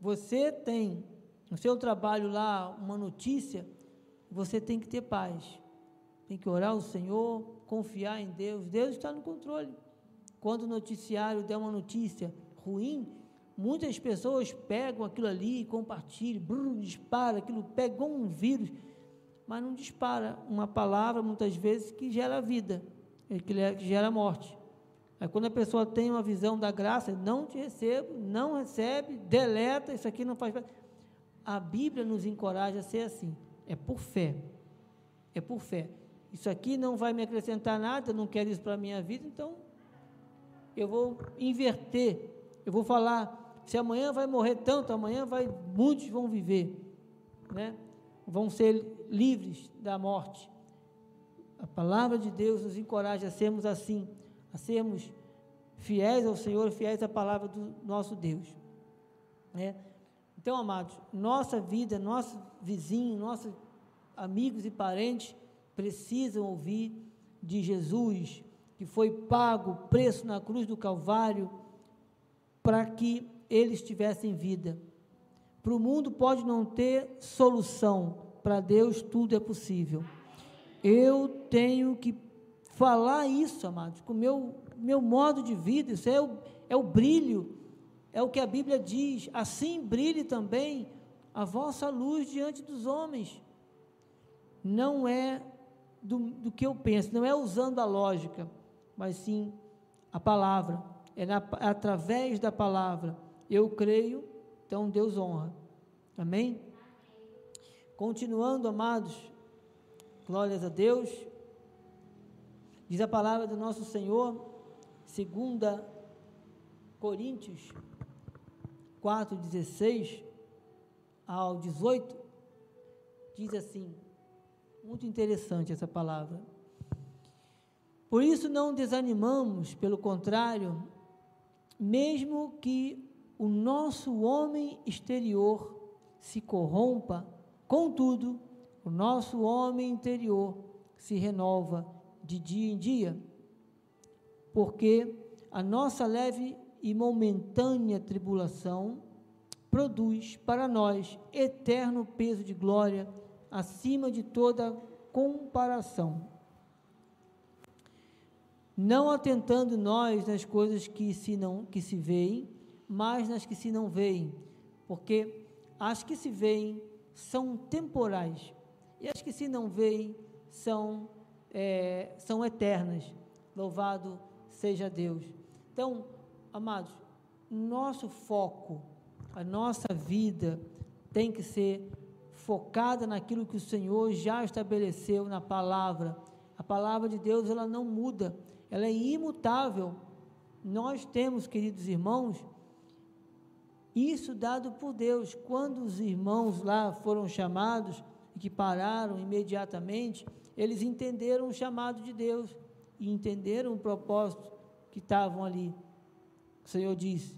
você tem no seu trabalho lá uma notícia, você tem que ter paz. Tem que orar ao Senhor, confiar em Deus. Deus está no controle. Quando o noticiário der uma notícia ruim, muitas pessoas pegam aquilo ali e compartilham, brum, dispara, aquilo pegou um vírus mas não dispara uma palavra, muitas vezes, que gera vida, que gera morte. Aí quando a pessoa tem uma visão da graça, não te recebo, não recebe, deleta, isso aqui não faz parte. A Bíblia nos encoraja a ser assim, é por fé, é por fé. Isso aqui não vai me acrescentar nada, não quero isso para a minha vida, então eu vou inverter, eu vou falar, se amanhã vai morrer tanto, amanhã vai, muitos vão viver, né? vão ser livres da morte. A palavra de Deus nos encoraja a sermos assim, a sermos fiéis ao Senhor, fiéis à palavra do nosso Deus. Né? Então, amados, nossa vida, nosso vizinho, nossos amigos e parentes precisam ouvir de Jesus, que foi pago o preço na cruz do Calvário para que eles tivessem vida. Para o mundo pode não ter solução, para Deus tudo é possível. Eu tenho que falar isso, amados, com o meu, meu modo de vida, isso é o, é o brilho, é o que a Bíblia diz. Assim brilhe também a vossa luz diante dos homens. Não é do, do que eu penso, não é usando a lógica, mas sim a palavra. É na, através da palavra. Eu creio então Deus honra. Amém? Continuando, amados, glórias a Deus. Diz a palavra do nosso Senhor, segunda Coríntios 4, 16 ao 18, diz assim, muito interessante essa palavra. Por isso não desanimamos, pelo contrário, mesmo que o nosso homem exterior se corrompa, contudo, o nosso homem interior se renova de dia em dia, porque a nossa leve e momentânea tribulação produz para nós eterno peso de glória acima de toda comparação. Não atentando nós nas coisas que se não que se veem, mais nas que se não veem, porque as que se veem são temporais e as que se não veem são, é, são eternas. Louvado seja Deus. Então, amados, nosso foco, a nossa vida tem que ser focada naquilo que o Senhor já estabeleceu na palavra. A palavra de Deus, ela não muda, ela é imutável. Nós temos, queridos irmãos, isso dado por Deus. Quando os irmãos lá foram chamados e que pararam imediatamente, eles entenderam o chamado de Deus e entenderam o propósito que estavam ali. O Senhor disse: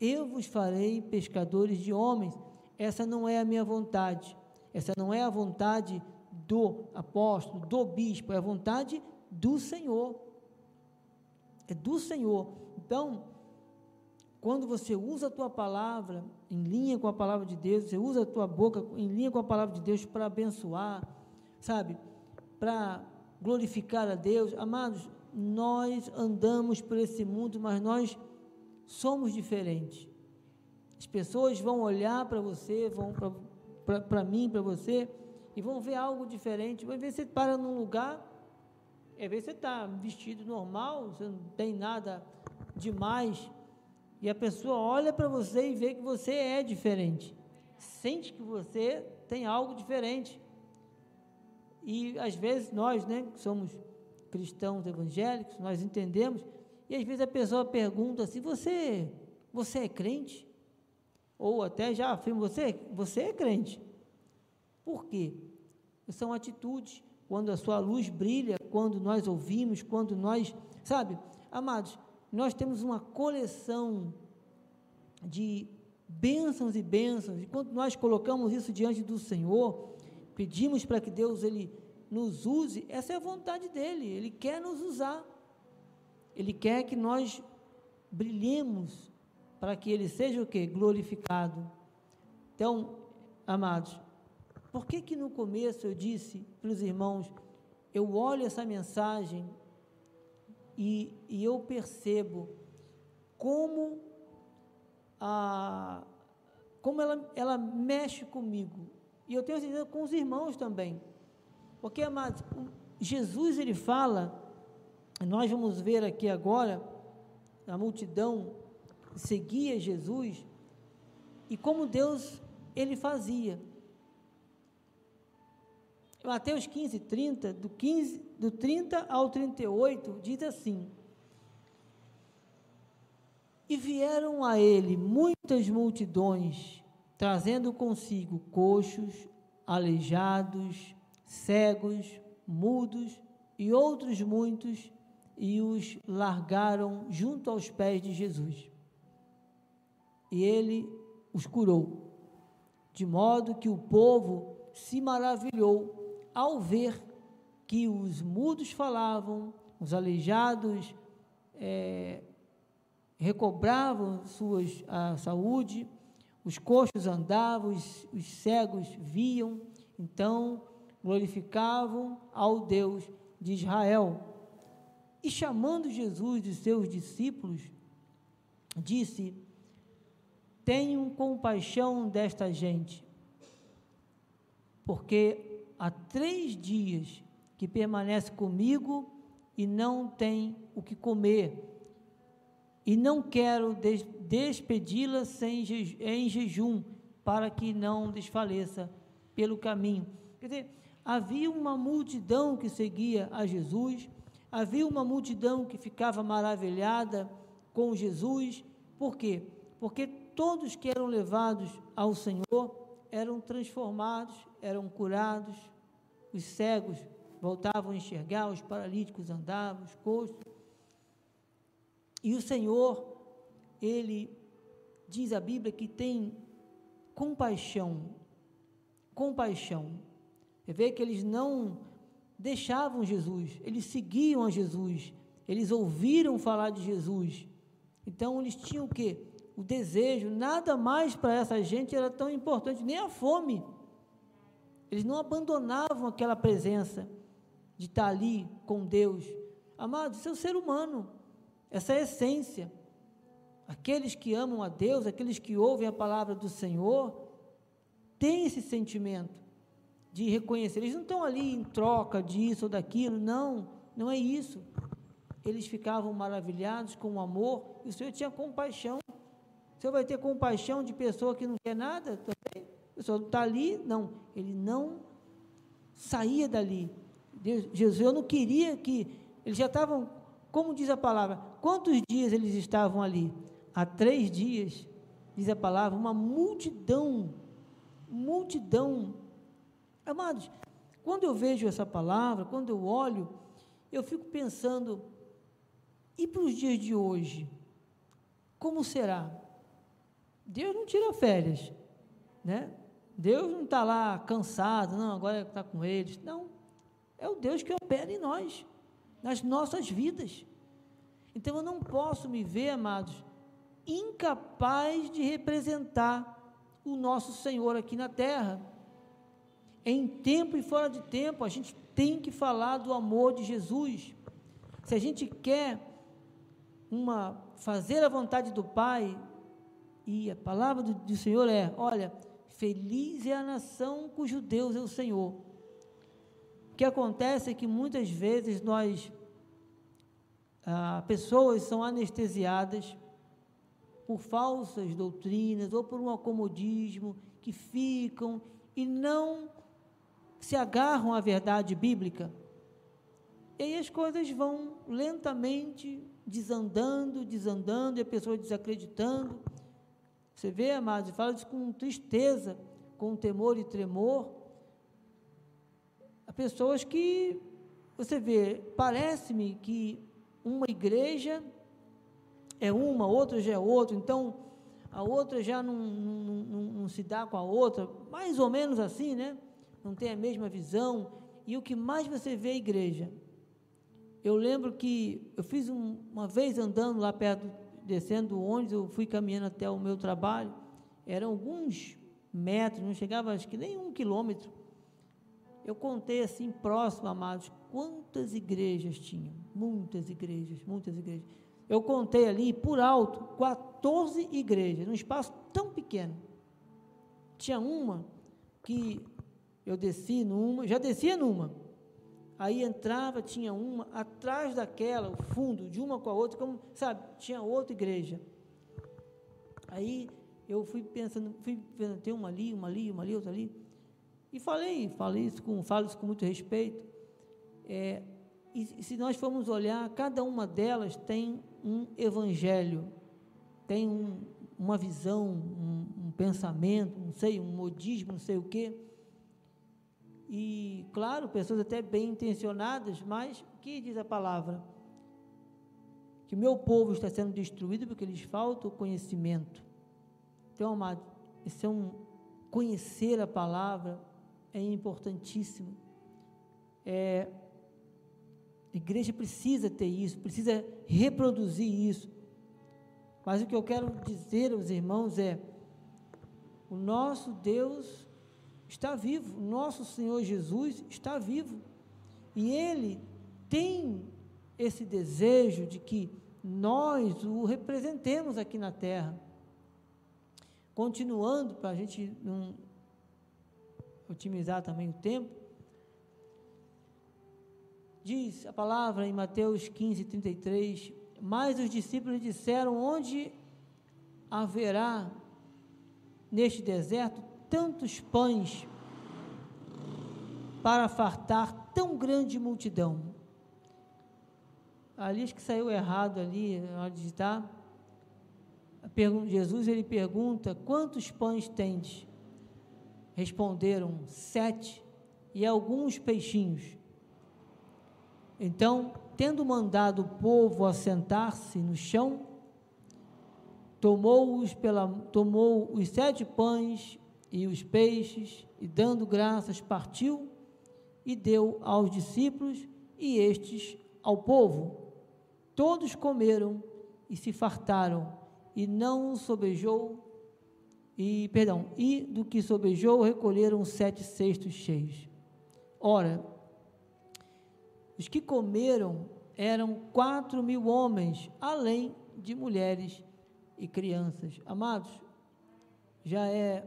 Eu vos farei pescadores de homens. Essa não é a minha vontade. Essa não é a vontade do apóstolo, do bispo, é a vontade do Senhor. É do Senhor. Então, quando você usa a tua palavra em linha com a palavra de Deus, você usa a tua boca em linha com a palavra de Deus para abençoar, sabe? Para glorificar a Deus. Amados, nós andamos por esse mundo, mas nós somos diferentes. As pessoas vão olhar para você, vão para mim, para você, e vão ver algo diferente. Vai ver você para num lugar, é ver você está vestido normal, você não tem nada demais, e a pessoa olha para você e vê que você é diferente, sente que você tem algo diferente. E às vezes nós, né, que somos cristãos evangélicos, nós entendemos, e às vezes a pessoa pergunta assim: "Você, você é crente?" Ou até já afirma: "Você, você é crente?" Por quê? São atitudes, quando a sua luz brilha, quando nós ouvimos, quando nós, sabe, amados, nós temos uma coleção de bênçãos e bênçãos, e quando nós colocamos isso diante do Senhor, pedimos para que Deus ele nos use, essa é a vontade dele, ele quer nos usar. Ele quer que nós brilhemos para que ele seja o que? Glorificado. Então, amados, por que que no começo eu disse para os irmãos, eu olho essa mensagem e, e eu percebo como a como ela, ela mexe comigo. E eu tenho certeza com os irmãos também. Porque, amados, Jesus ele fala, nós vamos ver aqui agora, a multidão seguia Jesus, e como Deus ele fazia. Mateus 15, 30, do, 15, do 30 ao 38, diz assim: E vieram a ele muitas multidões, trazendo consigo coxos, aleijados, cegos, mudos e outros muitos, e os largaram junto aos pés de Jesus. E ele os curou, de modo que o povo se maravilhou ao ver que os mudos falavam, os aleijados é, recobravam suas, a saúde, os coxos andavam, os, os cegos viam, então glorificavam ao Deus de Israel. E chamando Jesus de seus discípulos, disse: Tenham compaixão desta gente, porque há três dias que permanece comigo e não tem o que comer. E não quero des despedi-la em jejum, para que não desfaleça pelo caminho. Quer dizer, havia uma multidão que seguia a Jesus, havia uma multidão que ficava maravilhada com Jesus. Por quê? Porque todos que eram levados ao Senhor eram transformados, eram curados, os cegos voltavam a enxergar, os paralíticos andavam, os coxos. E o Senhor, Ele diz a Bíblia que tem compaixão, compaixão. Você vê que eles não deixavam Jesus, eles seguiam a Jesus, eles ouviram falar de Jesus. Então eles tinham o quê? O desejo, nada mais para essa gente era tão importante, nem a fome. Eles não abandonavam aquela presença de estar ali com Deus. Amados, isso é o ser humano, essa é a essência. Aqueles que amam a Deus, aqueles que ouvem a palavra do Senhor, têm esse sentimento de reconhecer. Eles não estão ali em troca disso ou daquilo, não, não é isso. Eles ficavam maravilhados com o amor, e o Senhor tinha compaixão o Senhor vai ter compaixão de pessoa que não quer nada também? O Senhor está ali? Não, ele não saía dali. Deus, Jesus, eu não queria que. Eles já estavam, como diz a palavra, quantos dias eles estavam ali? Há três dias, diz a palavra, uma multidão, multidão. Amados, quando eu vejo essa palavra, quando eu olho, eu fico pensando, e para os dias de hoje? Como será? Deus não tira férias, né? Deus não está lá cansado, não, agora está com eles. Não. É o Deus que opera em nós, nas nossas vidas. Então eu não posso me ver, amados, incapaz de representar o nosso Senhor aqui na terra. Em tempo e fora de tempo, a gente tem que falar do amor de Jesus. Se a gente quer uma fazer a vontade do Pai, e a palavra do, do Senhor é: olha, feliz é a nação cujo Deus é o Senhor. O que acontece é que muitas vezes nós, ah, pessoas são anestesiadas por falsas doutrinas ou por um acomodismo que ficam e não se agarram à verdade bíblica. E aí as coisas vão lentamente desandando, desandando, e a pessoa desacreditando. Você vê, amados, fala isso com tristeza, com temor e tremor. Há pessoas que, você vê, parece-me que uma igreja é uma, outra já é outra, então a outra já não, não, não, não se dá com a outra, mais ou menos assim, né? Não tem a mesma visão. E o que mais você vê é igreja. Eu lembro que eu fiz um, uma vez andando lá perto, descendo onde eu fui caminhando até o meu trabalho, eram alguns metros, não chegava acho que nem um quilômetro. Eu contei assim, próximo, amados, quantas igrejas tinham. Muitas igrejas, muitas igrejas. Eu contei ali, por alto, 14 igrejas, num espaço tão pequeno. Tinha uma que eu desci numa, já descia numa. Aí entrava, tinha uma, atrás daquela, o fundo, de uma com a outra, como, sabe, tinha outra igreja. Aí eu fui pensando, fui vendo, tem uma ali, uma ali, uma ali, outra ali. E falei, falei isso com, falo isso com muito respeito. É, e se nós formos olhar, cada uma delas tem um evangelho, tem um, uma visão, um, um, pensamento, não sei, um modismo, não sei o quê. E, claro, pessoas até bem intencionadas, mas o que diz a palavra? Que meu povo está sendo destruído porque lhes falta o conhecimento. Então, amado, esse é um conhecer a palavra é importantíssimo. É, a igreja precisa ter isso, precisa reproduzir isso. Mas o que eu quero dizer aos irmãos é: o nosso Deus está vivo, nosso Senhor Jesus está vivo. E Ele tem esse desejo de que nós o representemos aqui na terra. Continuando, para a gente não otimizar também o tempo, Diz a palavra em Mateus 15, 33, mas os discípulos disseram, onde haverá neste deserto tantos pães para fartar tão grande multidão? Ali acho que saiu errado ali, na hora de digitar. Jesus ele pergunta, quantos pães tens? Responderam, sete, e alguns peixinhos. Então, tendo mandado o povo assentar-se no chão, tomou-os pela tomou os sete pães e os peixes e dando graças partiu e deu aos discípulos e estes ao povo. Todos comeram e se fartaram e não sobejou e perdão e do que sobejou recolheram sete cestos cheios. Ora os que comeram eram quatro mil homens, além de mulheres e crianças. Amados, já é,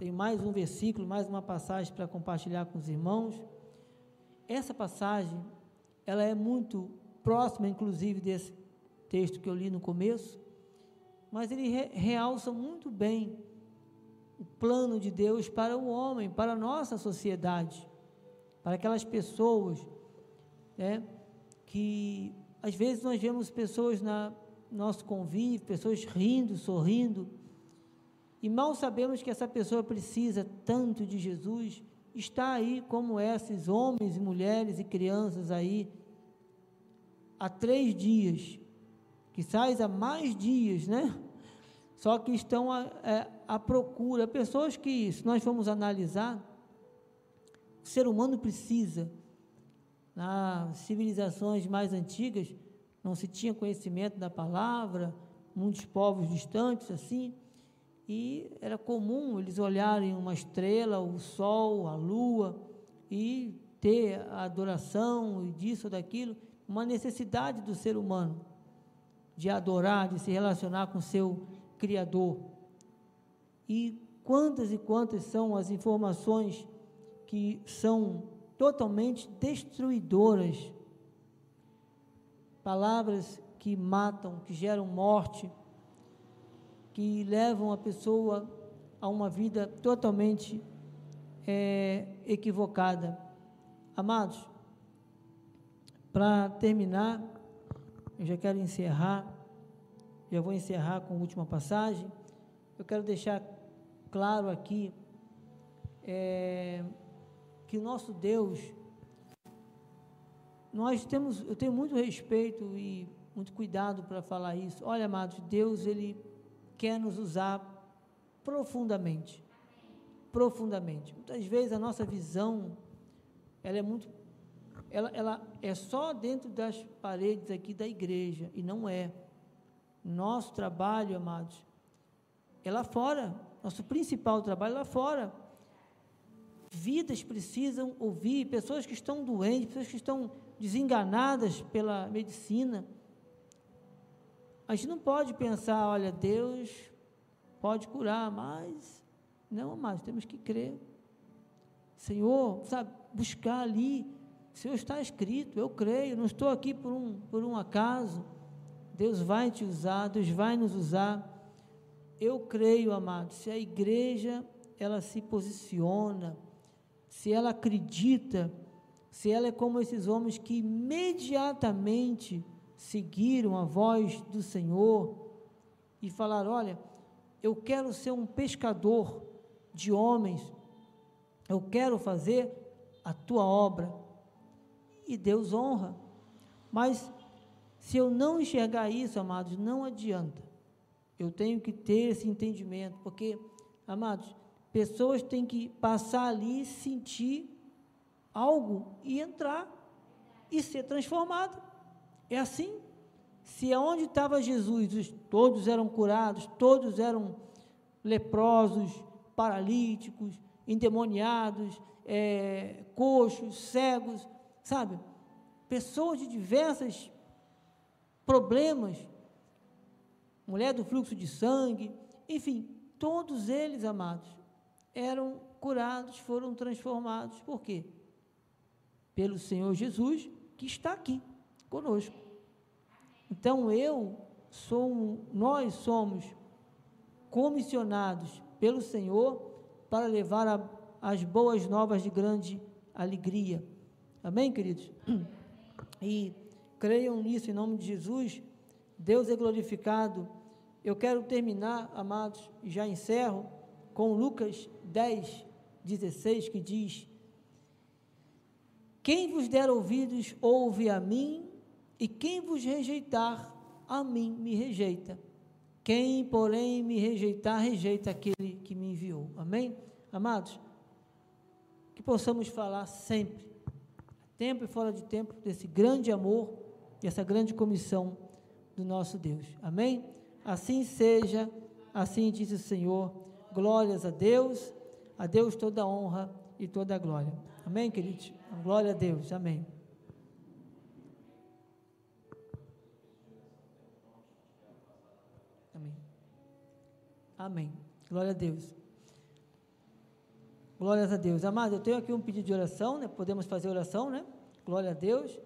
tem mais um versículo, mais uma passagem para compartilhar com os irmãos. Essa passagem, ela é muito próxima, inclusive, desse texto que eu li no começo, mas ele re, realça muito bem o plano de Deus para o homem, para a nossa sociedade, para aquelas pessoas né? que às vezes nós vemos pessoas na nosso convívio, pessoas rindo, sorrindo, e mal sabemos que essa pessoa precisa tanto de Jesus, está aí como esses homens e mulheres e crianças aí, há três dias, que sai há mais dias, né? só que estão à, é, à procura. Pessoas que, se nós formos analisar, o ser humano precisa. Nas civilizações mais antigas, não se tinha conhecimento da palavra, muitos povos distantes assim, e era comum eles olharem uma estrela, o sol, a lua, e ter a adoração e disso ou daquilo, uma necessidade do ser humano de adorar, de se relacionar com seu Criador. E quantas e quantas são as informações que são totalmente destruidoras, palavras que matam, que geram morte, que levam a pessoa a uma vida totalmente é, equivocada. Amados, para terminar, eu já quero encerrar, já vou encerrar com a última passagem. Eu quero deixar claro aqui é, que o nosso Deus, nós temos, eu tenho muito respeito e muito cuidado para falar isso. Olha, amados, Deus ele quer nos usar profundamente, profundamente. Muitas vezes a nossa visão ela é muito ela, ela é só dentro das paredes aqui da igreja, e não é. Nosso trabalho, amados, é lá fora. Nosso principal trabalho é lá fora. Vidas precisam ouvir, pessoas que estão doentes, pessoas que estão desenganadas pela medicina. A gente não pode pensar, olha, Deus pode curar, mas não, amados, temos que crer. Senhor, sabe, buscar ali Senhor, está escrito, eu creio, não estou aqui por um, por um acaso. Deus vai te usar, Deus vai nos usar. Eu creio, amado, se a igreja ela se posiciona, se ela acredita, se ela é como esses homens que imediatamente seguiram a voz do Senhor e falaram: Olha, eu quero ser um pescador de homens, eu quero fazer a tua obra e Deus honra. Mas se eu não enxergar isso, amados, não adianta. Eu tenho que ter esse entendimento, porque, amados, pessoas têm que passar ali, sentir algo e entrar e ser transformado. É assim. Se aonde estava Jesus, todos eram curados, todos eram leprosos, paralíticos, endemoniados, é, coxos, cegos, sabe? Pessoas de diversos problemas, mulher do fluxo de sangue, enfim, todos eles, amados, eram curados, foram transformados. Por quê? Pelo Senhor Jesus, que está aqui conosco. Então eu sou, nós somos comissionados pelo Senhor para levar a, as boas novas de grande alegria. Amém, queridos? E creiam nisso em nome de Jesus. Deus é glorificado. Eu quero terminar, amados, e já encerro com Lucas 10, 16, que diz: Quem vos der ouvidos, ouve a mim, e quem vos rejeitar, a mim me rejeita. Quem, porém, me rejeitar, rejeita aquele que me enviou. Amém? Amados, que possamos falar sempre tempo e fora de tempo, desse grande amor e essa grande comissão do nosso Deus. Amém? Assim seja, assim diz o Senhor. Glórias a Deus, a Deus toda honra e toda glória. Amém, queridos? Glória a Deus. Amém. Amém. Glória a Deus. Glórias a Deus. Amado, eu tenho aqui um pedido de oração, né? Podemos fazer oração, né? Glória a Deus.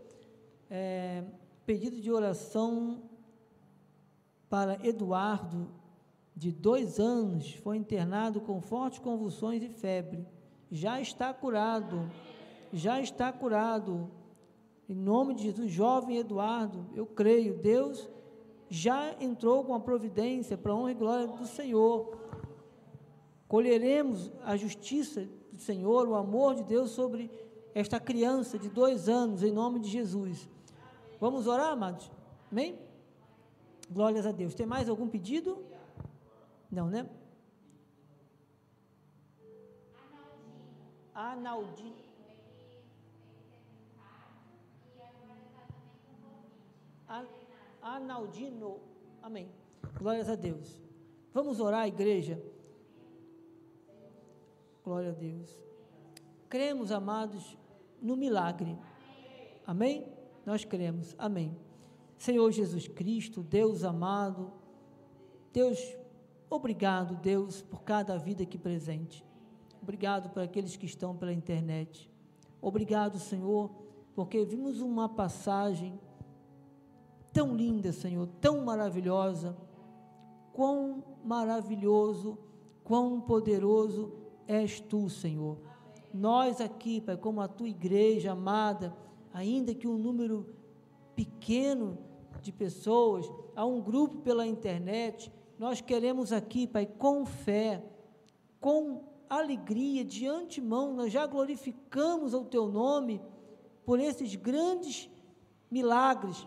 É, pedido de oração para Eduardo, de dois anos, foi internado com fortes convulsões e febre. Já está curado. Já está curado. Em nome de Jesus, jovem Eduardo, eu creio, Deus já entrou com a providência para a honra e glória do Senhor colheremos a justiça do Senhor, o amor de Deus sobre esta criança de dois anos, em nome de Jesus. Vamos orar, amados? Amém? Glórias a Deus. Tem mais algum pedido? Não, né? Analdino. Analdino. Amém. Glórias a Deus. Vamos orar, igreja. Glória a Deus. Cremos, amados, no milagre. Amém? Nós cremos. Amém. Senhor Jesus Cristo, Deus amado, Deus, obrigado, Deus, por cada vida aqui presente. Obrigado por aqueles que estão pela internet. Obrigado, Senhor, porque vimos uma passagem tão linda, Senhor, tão maravilhosa. Quão maravilhoso, quão poderoso és tu, Senhor. Nós aqui, Pai, como a tua igreja amada, ainda que um número pequeno de pessoas, há um grupo pela internet, nós queremos aqui, Pai, com fé, com alegria, de antemão, nós já glorificamos o teu nome por esses grandes milagres.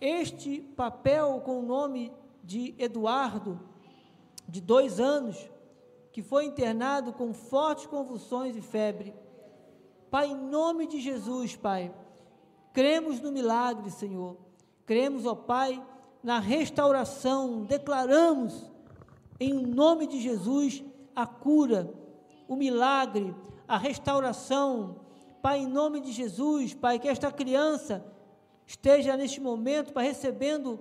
Este papel com o nome de Eduardo, de dois anos, que foi internado com fortes convulsões e febre. Pai, em nome de Jesus, Pai, cremos no milagre, Senhor. Cremos, ó Pai, na restauração. Declaramos, em nome de Jesus, a cura, o milagre, a restauração. Pai, em nome de Jesus, Pai, que esta criança esteja neste momento, Pai, recebendo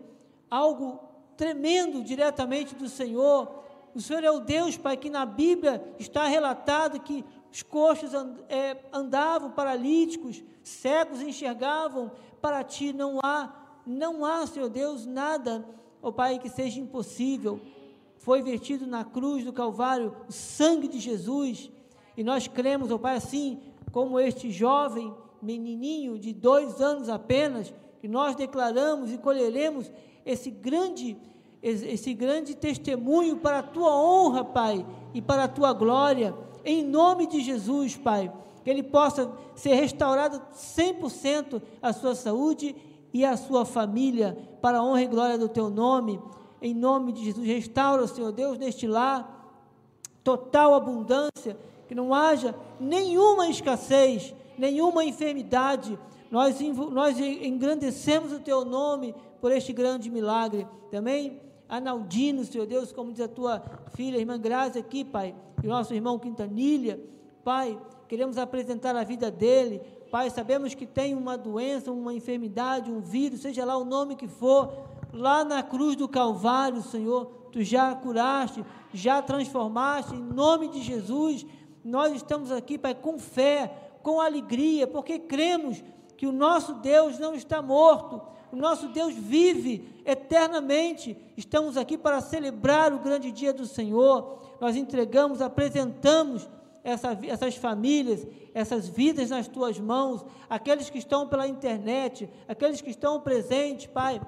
algo tremendo diretamente do Senhor o Senhor é o Deus, Pai, que na Bíblia está relatado que os coxos é, andavam paralíticos, cegos enxergavam. Para ti não há, não há, Senhor Deus, nada, ó Pai, que seja impossível. Foi vertido na cruz do Calvário o sangue de Jesus. E nós cremos, ó Pai, assim como este jovem menininho de dois anos apenas, que nós declaramos e colheremos esse grande esse grande testemunho para a tua honra, Pai, e para a tua glória, em nome de Jesus, Pai, que ele possa ser restaurado 100% a sua saúde e a sua família, para a honra e glória do teu nome, em nome de Jesus. Restaura, Senhor Deus, neste lar, total abundância, que não haja nenhuma escassez, nenhuma enfermidade. Nós, nós engrandecemos o teu nome por este grande milagre. Também Analdino, Senhor Deus, como diz a tua filha, a irmã Graça aqui, Pai, e o nosso irmão Quintanilha, Pai, queremos apresentar a vida dele, Pai, sabemos que tem uma doença, uma enfermidade, um vírus, seja lá o nome que for, lá na cruz do Calvário, Senhor, tu já curaste, já transformaste, em nome de Jesus, nós estamos aqui, Pai, com fé, com alegria, porque cremos que o nosso Deus não está morto, o nosso Deus vive eternamente. Estamos aqui para celebrar o grande dia do Senhor. Nós entregamos, apresentamos essa, essas famílias, essas vidas nas tuas mãos, aqueles que estão pela internet, aqueles que estão presentes, Pai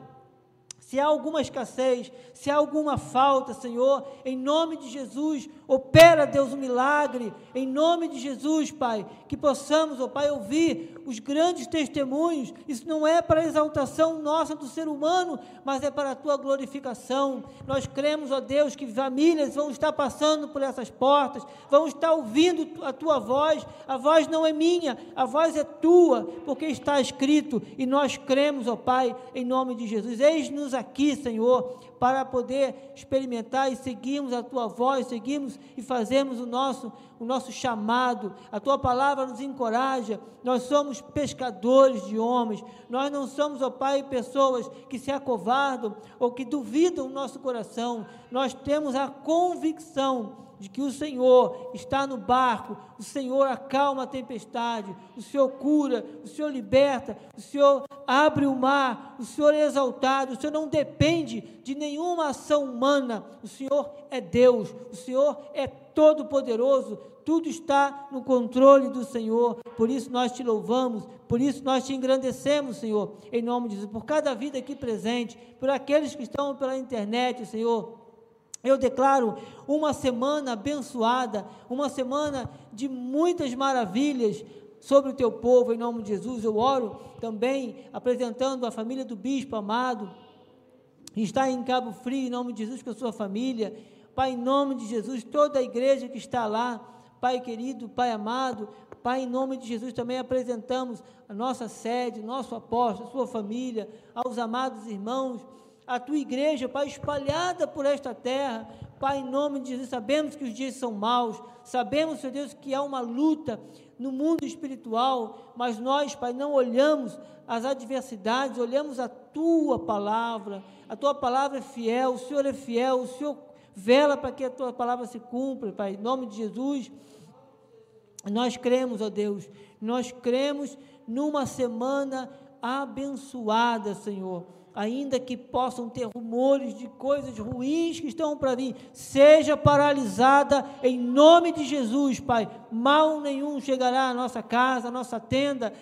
se há alguma escassez, se há alguma falta, Senhor, em nome de Jesus, opera, Deus, um milagre, em nome de Jesus, Pai, que possamos, ó Pai, ouvir os grandes testemunhos. Isso não é para a exaltação nossa do ser humano, mas é para a tua glorificação. Nós cremos, ó Deus, que famílias vão estar passando por essas portas, vão estar ouvindo a tua voz. A voz não é minha, a voz é tua, porque está escrito, e nós cremos, ó Pai, em nome de Jesus. Eis-nos aqui, Senhor, para poder experimentar e seguirmos a tua voz, seguimos e fazemos o nosso, o nosso chamado. A tua palavra nos encoraja. Nós somos pescadores de homens. Nós não somos, ó Pai, pessoas que se acovardam ou que duvidam o nosso coração. Nós temos a convicção de que o Senhor está no barco, o Senhor acalma a tempestade, o Senhor cura, o Senhor liberta, o Senhor abre o mar, o Senhor é exaltado, o Senhor não depende de nenhuma ação humana, o Senhor é Deus, o Senhor é todo-poderoso, tudo está no controle do Senhor, por isso nós te louvamos, por isso nós te engrandecemos, Senhor, em nome de Jesus, por cada vida aqui presente, por aqueles que estão pela internet, Senhor. Eu declaro uma semana abençoada, uma semana de muitas maravilhas sobre o teu povo, em nome de Jesus. Eu oro também apresentando a família do bispo amado, que está em Cabo Frio, em nome de Jesus, com a sua família. Pai, em nome de Jesus, toda a igreja que está lá, Pai querido, Pai amado, Pai, em nome de Jesus, também apresentamos a nossa sede, nosso apóstolo, sua família, aos amados irmãos, a tua igreja, Pai, espalhada por esta terra. Pai, em nome de Jesus, sabemos que os dias são maus, sabemos, Senhor Deus, que há uma luta no mundo espiritual, mas nós, Pai, não olhamos as adversidades, olhamos a tua palavra. A tua palavra é fiel, o Senhor é fiel, o Senhor vela para que a tua palavra se cumpra, Pai, em nome de Jesus. Nós cremos, ó Deus, nós cremos numa semana abençoada, Senhor. Ainda que possam ter rumores de coisas ruins que estão para vir, seja paralisada em nome de Jesus, Pai. Mal nenhum chegará à nossa casa, à nossa tenda.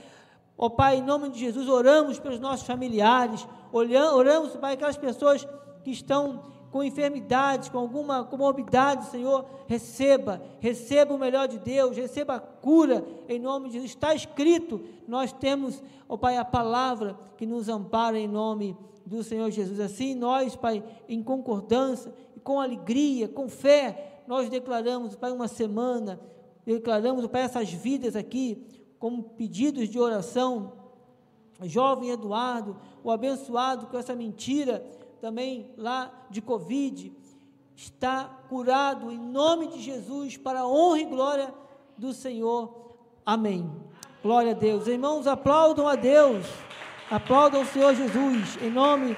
Ó Pai, em nome de Jesus, oramos pelos nossos familiares, oramos, Pai, aquelas pessoas que estão com enfermidades, com alguma comorbidade, Senhor, receba, receba o melhor de Deus, receba a cura em nome de Jesus. Está escrito, nós temos, ó Pai, a palavra que nos ampara em nome do Senhor Jesus. Assim, nós, Pai, em concordância, com alegria, com fé, nós declaramos, Pai, uma semana, declaramos, Pai, essas vidas aqui, como pedidos de oração. Jovem Eduardo, o abençoado com essa mentira também lá de Covid, está curado em nome de Jesus, para a honra e glória do Senhor. Amém. Glória a Deus. Irmãos, aplaudam a Deus. Aplaudam o Senhor Jesus, em nome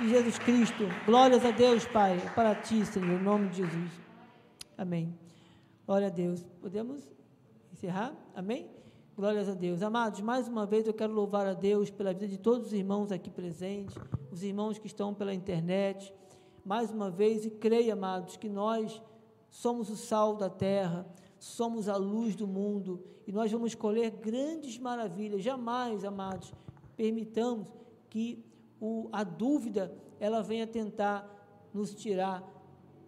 de Jesus Cristo. Glórias a Deus, Pai, para ti, Senhor, em nome de Jesus. Amém. Glória a Deus. Podemos encerrar? Amém? Glórias a Deus. Amados, mais uma vez eu quero louvar a Deus pela vida de todos os irmãos aqui presentes, os irmãos que estão pela internet. Mais uma vez, e creia, amados, que nós somos o sal da terra, somos a luz do mundo e nós vamos colher grandes maravilhas. Jamais, amados, permitamos que o, a dúvida ela venha tentar nos tirar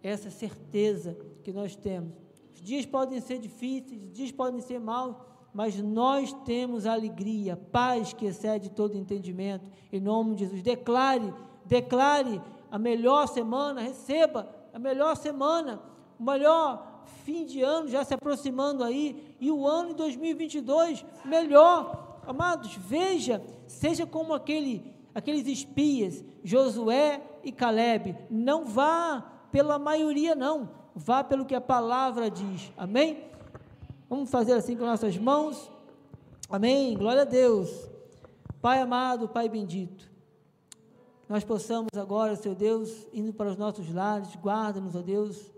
essa certeza que nós temos. Os dias podem ser difíceis, os dias podem ser maus, mas nós temos alegria, paz que excede todo entendimento. Em nome de Jesus, declare, declare a melhor semana, receba a melhor semana, o melhor fim de ano já se aproximando aí, e o ano de 2022 melhor. Amados, veja, seja como aquele, aqueles espias, Josué e Caleb, não vá pela maioria não, vá pelo que a palavra diz. Amém? Vamos fazer assim com nossas mãos. Amém. Glória a Deus. Pai amado, Pai bendito. Nós possamos agora, Seu Deus, indo para os nossos lares, guarda-nos, ó Deus,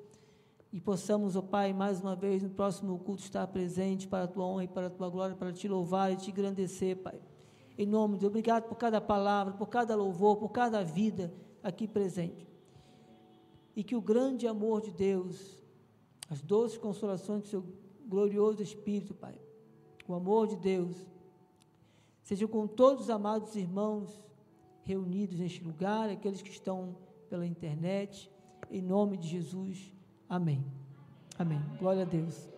e possamos, ó Pai, mais uma vez no próximo culto estar presente para a tua honra e para a tua glória, para te louvar e te engrandecer, Pai. Em nome de Deus, obrigado por cada palavra, por cada louvor, por cada vida aqui presente. E que o grande amor de Deus, as doces consolações do Seu glorioso Espírito, Pai, o amor de Deus, seja com todos os amados irmãos reunidos neste lugar, aqueles que estão pela internet, em nome de Jesus. Amém. Amém. Glória a Deus.